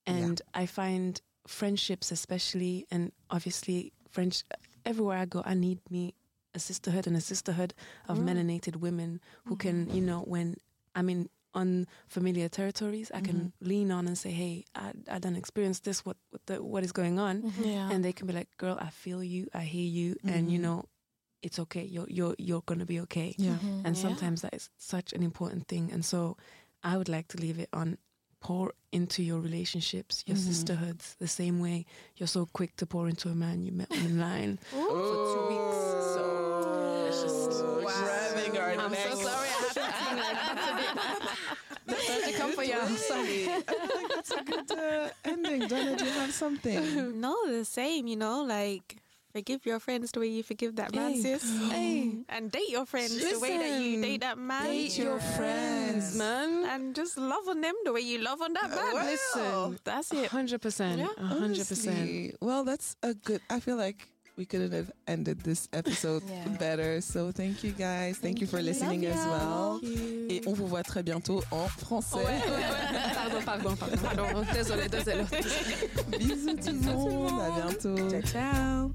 C: And I find friendships, especially, and obviously, French, everywhere I go, I need me a sisterhood and a sisterhood of
D: Mm.
C: melanated women who can, you know, when I'm in unfamiliar territories, I can lean on and say, "Hey, I I done experienced this. What what, the, what is going on?"
D: Yeah.
C: And they can be like, "Girl, I feel you. I hear you, and you
B: Mhm.
C: know, it's okay. You're you're you're gonna be okay."
B: Yeah.
C: And
D: Yeah.
C: sometimes that is such an important thing. And so I would like to leave it on pour into your relationships, your
B: Mhm.
C: sisterhoods, the same way you're so quick to pour into a man you met online for two weeks. So it's just
B: grabbing our
C: I'm
B: necks.
C: so have to come for
B: that's a good uh, ending. Donna, do you have something?
D: No, the same, you know, like forgive your friends the way you forgive that man,
C: Hey.
D: sis.
C: Hey.
D: And date your friends the way that you date that man.
C: Date your friends, man.
D: And just love on them the way you love on that man.
C: Listen,
D: That's it.
C: hundred percent,
D: Yeah,
C: hundred percent.
B: Honestly, Well, that's a good. I feel like we couldn't have ended this episode
A: Yeah.
B: better. So thank you guys. Thank, you for listening
D: Love
B: as well.
C: you.
B: Et on vous voit très bientôt en français.
C: Pardon, pardon, pardon, pardon. Désolé, désolé.
B: Bisous tout le monde. À bientôt.
A: Ciao, ciao.